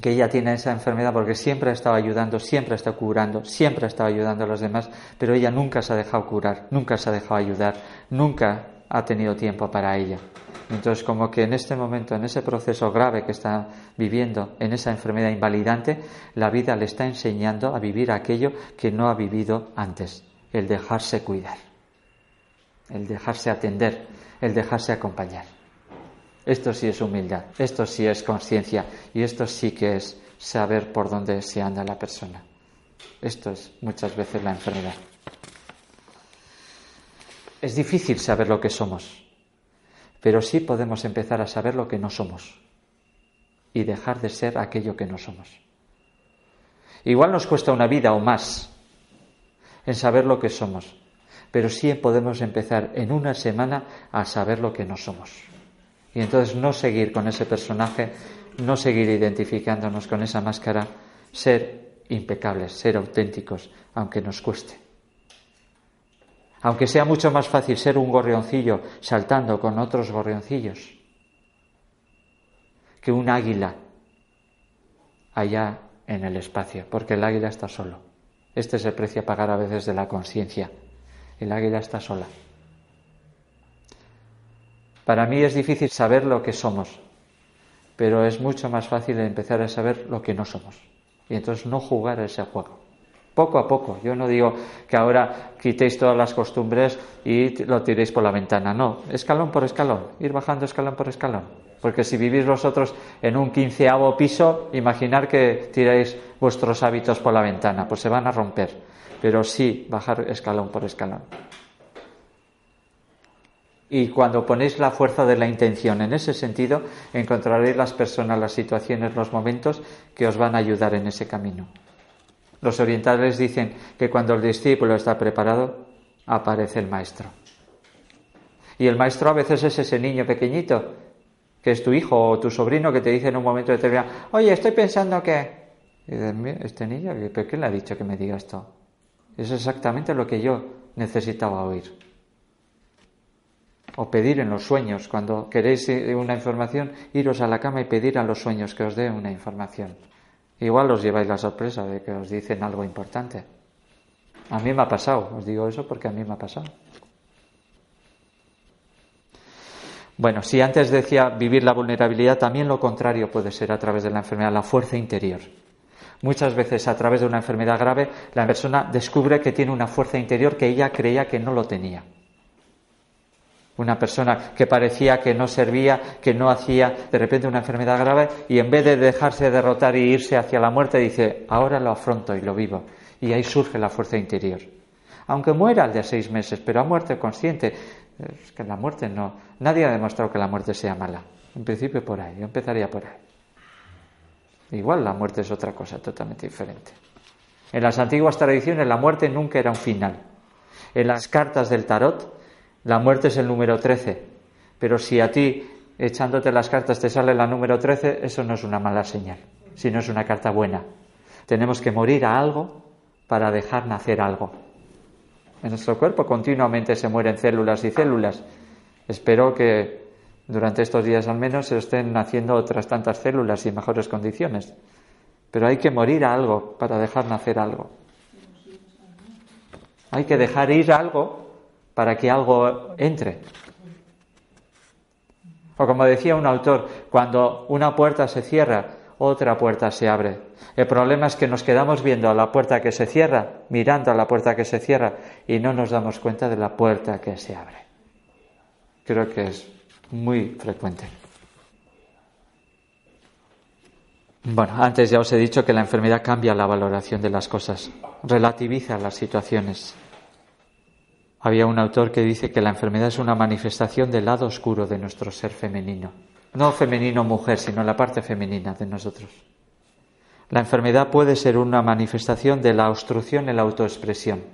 que ella tiene esa enfermedad porque siempre ha estado ayudando, siempre ha estado curando, siempre ha estado ayudando a los demás, pero ella nunca se ha dejado curar, nunca se ha dejado ayudar, nunca ha tenido tiempo para ella. Entonces, como que en este momento, en ese proceso grave que está viviendo, en esa enfermedad invalidante, la vida le está enseñando a vivir aquello que no ha vivido antes, el dejarse cuidar, el dejarse atender, el dejarse acompañar. Esto sí es humildad, esto sí es conciencia y esto sí que es saber por dónde se anda la persona. Esto es muchas veces la enfermedad. Es difícil saber lo que somos pero sí podemos empezar a saber lo que no somos y dejar de ser aquello que no somos. Igual nos cuesta una vida o más en saber lo que somos, pero sí podemos empezar en una semana a saber lo que no somos. Y entonces no seguir con ese personaje, no seguir identificándonos con esa máscara, ser impecables, ser auténticos, aunque nos cueste. Aunque sea mucho más fácil ser un gorrioncillo saltando con otros gorrioncillos que un águila allá en el espacio, porque el águila está solo. Este es el precio a pagar a veces de la conciencia. El águila está sola. Para mí es difícil saber lo que somos, pero es mucho más fácil empezar a saber lo que no somos. Y entonces no jugar a ese juego. Poco a poco. Yo no digo que ahora quitéis todas las costumbres y lo tiréis por la ventana. No, escalón por escalón, ir bajando escalón por escalón. Porque si vivís vosotros en un quinceavo piso, imaginar que tiráis vuestros hábitos por la ventana, pues se van a romper. Pero sí bajar escalón por escalón. Y cuando ponéis la fuerza de la intención en ese sentido, encontraréis las personas, las situaciones, los momentos que os van a ayudar en ese camino. Los orientales dicen que cuando el discípulo está preparado, aparece el maestro. Y el maestro a veces es ese niño pequeñito, que es tu hijo o tu sobrino, que te dice en un momento determinado, oye, estoy pensando que... Y este niño, ¿pero qué le ha dicho que me diga esto? Es exactamente lo que yo necesitaba oír. O pedir en los sueños, cuando queréis una información, iros a la cama y pedir a los sueños que os dé una información. Igual os lleváis la sorpresa de que os dicen algo importante. A mí me ha pasado, os digo eso porque a mí me ha pasado. Bueno, si antes decía vivir la vulnerabilidad, también lo contrario puede ser a través de la enfermedad, la fuerza interior. Muchas veces a través de una enfermedad grave la persona descubre que tiene una fuerza interior que ella creía que no lo tenía. Una persona que parecía que no servía, que no hacía de repente una enfermedad grave y en vez de dejarse derrotar y irse hacia la muerte dice, ahora lo afronto y lo vivo. Y ahí surge la fuerza interior. Aunque muera al de seis meses, pero ha muerto consciente. Es que la muerte no, Nadie ha demostrado que la muerte sea mala. En principio por ahí, yo empezaría por ahí. Igual la muerte es otra cosa totalmente diferente. En las antiguas tradiciones la muerte nunca era un final. En las cartas del tarot la muerte es el número 13. Pero si a ti echándote las cartas te sale la número 13, eso no es una mala señal, sino es una carta buena. Tenemos que morir a algo para dejar nacer algo. En nuestro cuerpo continuamente se mueren células y células. Espero que durante estos días al menos se estén naciendo otras tantas células y mejores condiciones. Pero hay que morir a algo para dejar nacer algo. Hay que dejar ir algo para que algo entre. O como decía un autor, cuando una puerta se cierra, otra puerta se abre. El problema es que nos quedamos viendo a la puerta que se cierra, mirando a la puerta que se cierra y no nos damos cuenta de la puerta que se abre. Creo que es muy frecuente. Bueno, antes ya os he dicho que la enfermedad cambia la valoración de las cosas, relativiza las situaciones. Había un autor que dice que la enfermedad es una manifestación del lado oscuro de nuestro ser femenino. No femenino mujer, sino la parte femenina de nosotros. La enfermedad puede ser una manifestación de la obstrucción en la autoexpresión.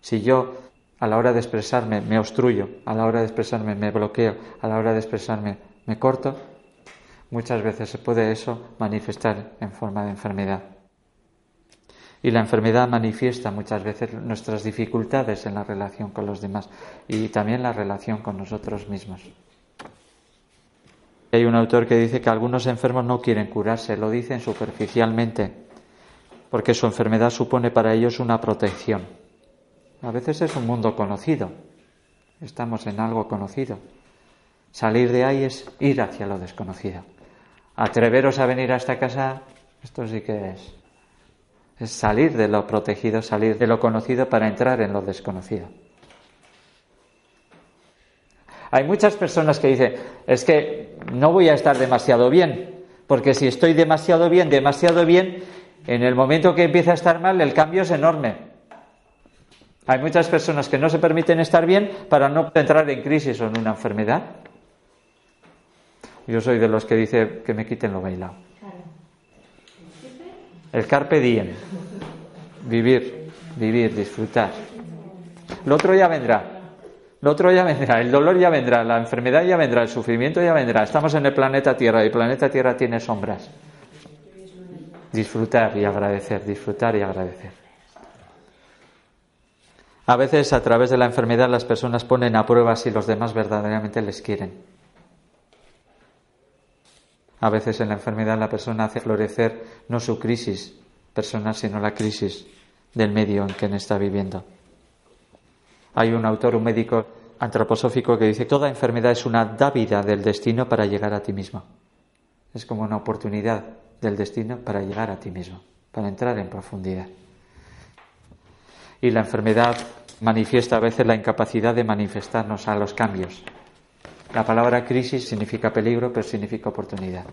Si yo a la hora de expresarme me obstruyo, a la hora de expresarme me bloqueo, a la hora de expresarme me corto, muchas veces se puede eso manifestar en forma de enfermedad. Y la enfermedad manifiesta muchas veces nuestras dificultades en la relación con los demás y también la relación con nosotros mismos. Hay un autor que dice que algunos enfermos no quieren curarse, lo dicen superficialmente, porque su enfermedad supone para ellos una protección. A veces es un mundo conocido, estamos en algo conocido. Salir de ahí es ir hacia lo desconocido. Atreveros a venir a esta casa, esto sí que es es salir de lo protegido, salir de lo conocido para entrar en lo desconocido. Hay muchas personas que dicen, es que no voy a estar demasiado bien, porque si estoy demasiado bien, demasiado bien, en el momento que empieza a estar mal, el cambio es enorme. Hay muchas personas que no se permiten estar bien para no entrar en crisis o en una enfermedad. Yo soy de los que dice que me quiten lo bailado. El carpe diem. Vivir, vivir, disfrutar. Lo otro ya vendrá. Lo otro ya vendrá. El dolor ya vendrá. La enfermedad ya vendrá. El sufrimiento ya vendrá. Estamos en el planeta Tierra y el planeta Tierra tiene sombras. Disfrutar y agradecer. Disfrutar y agradecer. A veces a través de la enfermedad las personas ponen a prueba si los demás verdaderamente les quieren. A veces en la enfermedad la persona hace florecer no su crisis personal, sino la crisis del medio en que está viviendo. Hay un autor, un médico antroposófico que dice, toda enfermedad es una dávida del destino para llegar a ti mismo. Es como una oportunidad del destino para llegar a ti mismo, para entrar en profundidad. Y la enfermedad manifiesta a veces la incapacidad de manifestarnos a los cambios, la palabra crisis significa peligro, pero significa oportunidad.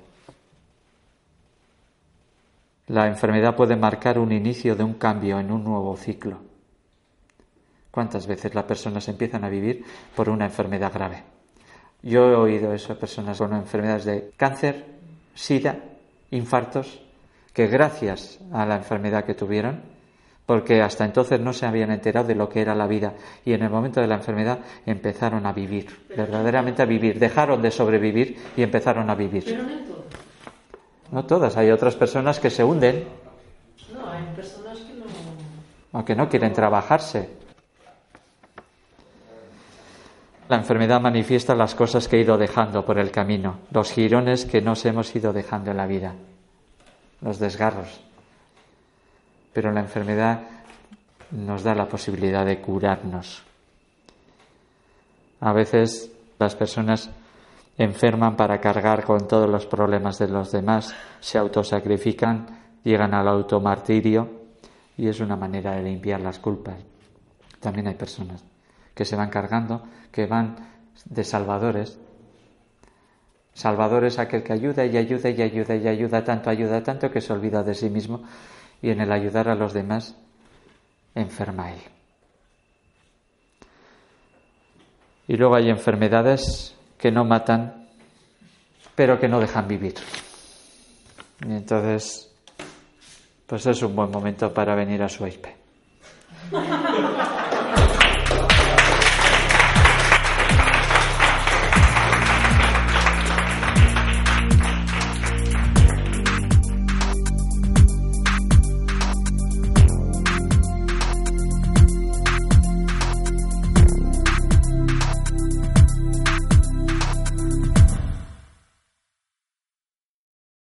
La enfermedad puede marcar un inicio de un cambio en un nuevo ciclo. ¿Cuántas veces las personas empiezan a vivir por una enfermedad grave? Yo he oído eso de personas con enfermedades de cáncer, sida, infartos, que gracias a la enfermedad que tuvieron, porque hasta entonces no se habían enterado de lo que era la vida y en el momento de la enfermedad empezaron a vivir, verdaderamente a vivir, dejaron de sobrevivir y empezaron a vivir. Pero no todas. No todas, hay otras personas que se hunden. No, hay personas que no. O que no quieren trabajarse. La enfermedad manifiesta las cosas que he ido dejando por el camino, los girones que nos hemos ido dejando en la vida, los desgarros pero la enfermedad nos da la posibilidad de curarnos. A veces las personas enferman para cargar con todos los problemas de los demás, se autosacrifican, llegan al automartirio y es una manera de limpiar las culpas. También hay personas que se van cargando, que van de salvadores. Salvador es aquel que ayuda y ayuda y ayuda y ayuda tanto, ayuda tanto que se olvida de sí mismo y en el ayudar a los demás enferma él. Y luego hay enfermedades que no matan, pero que no dejan vivir. Y entonces, pues es un buen momento para venir a su IP.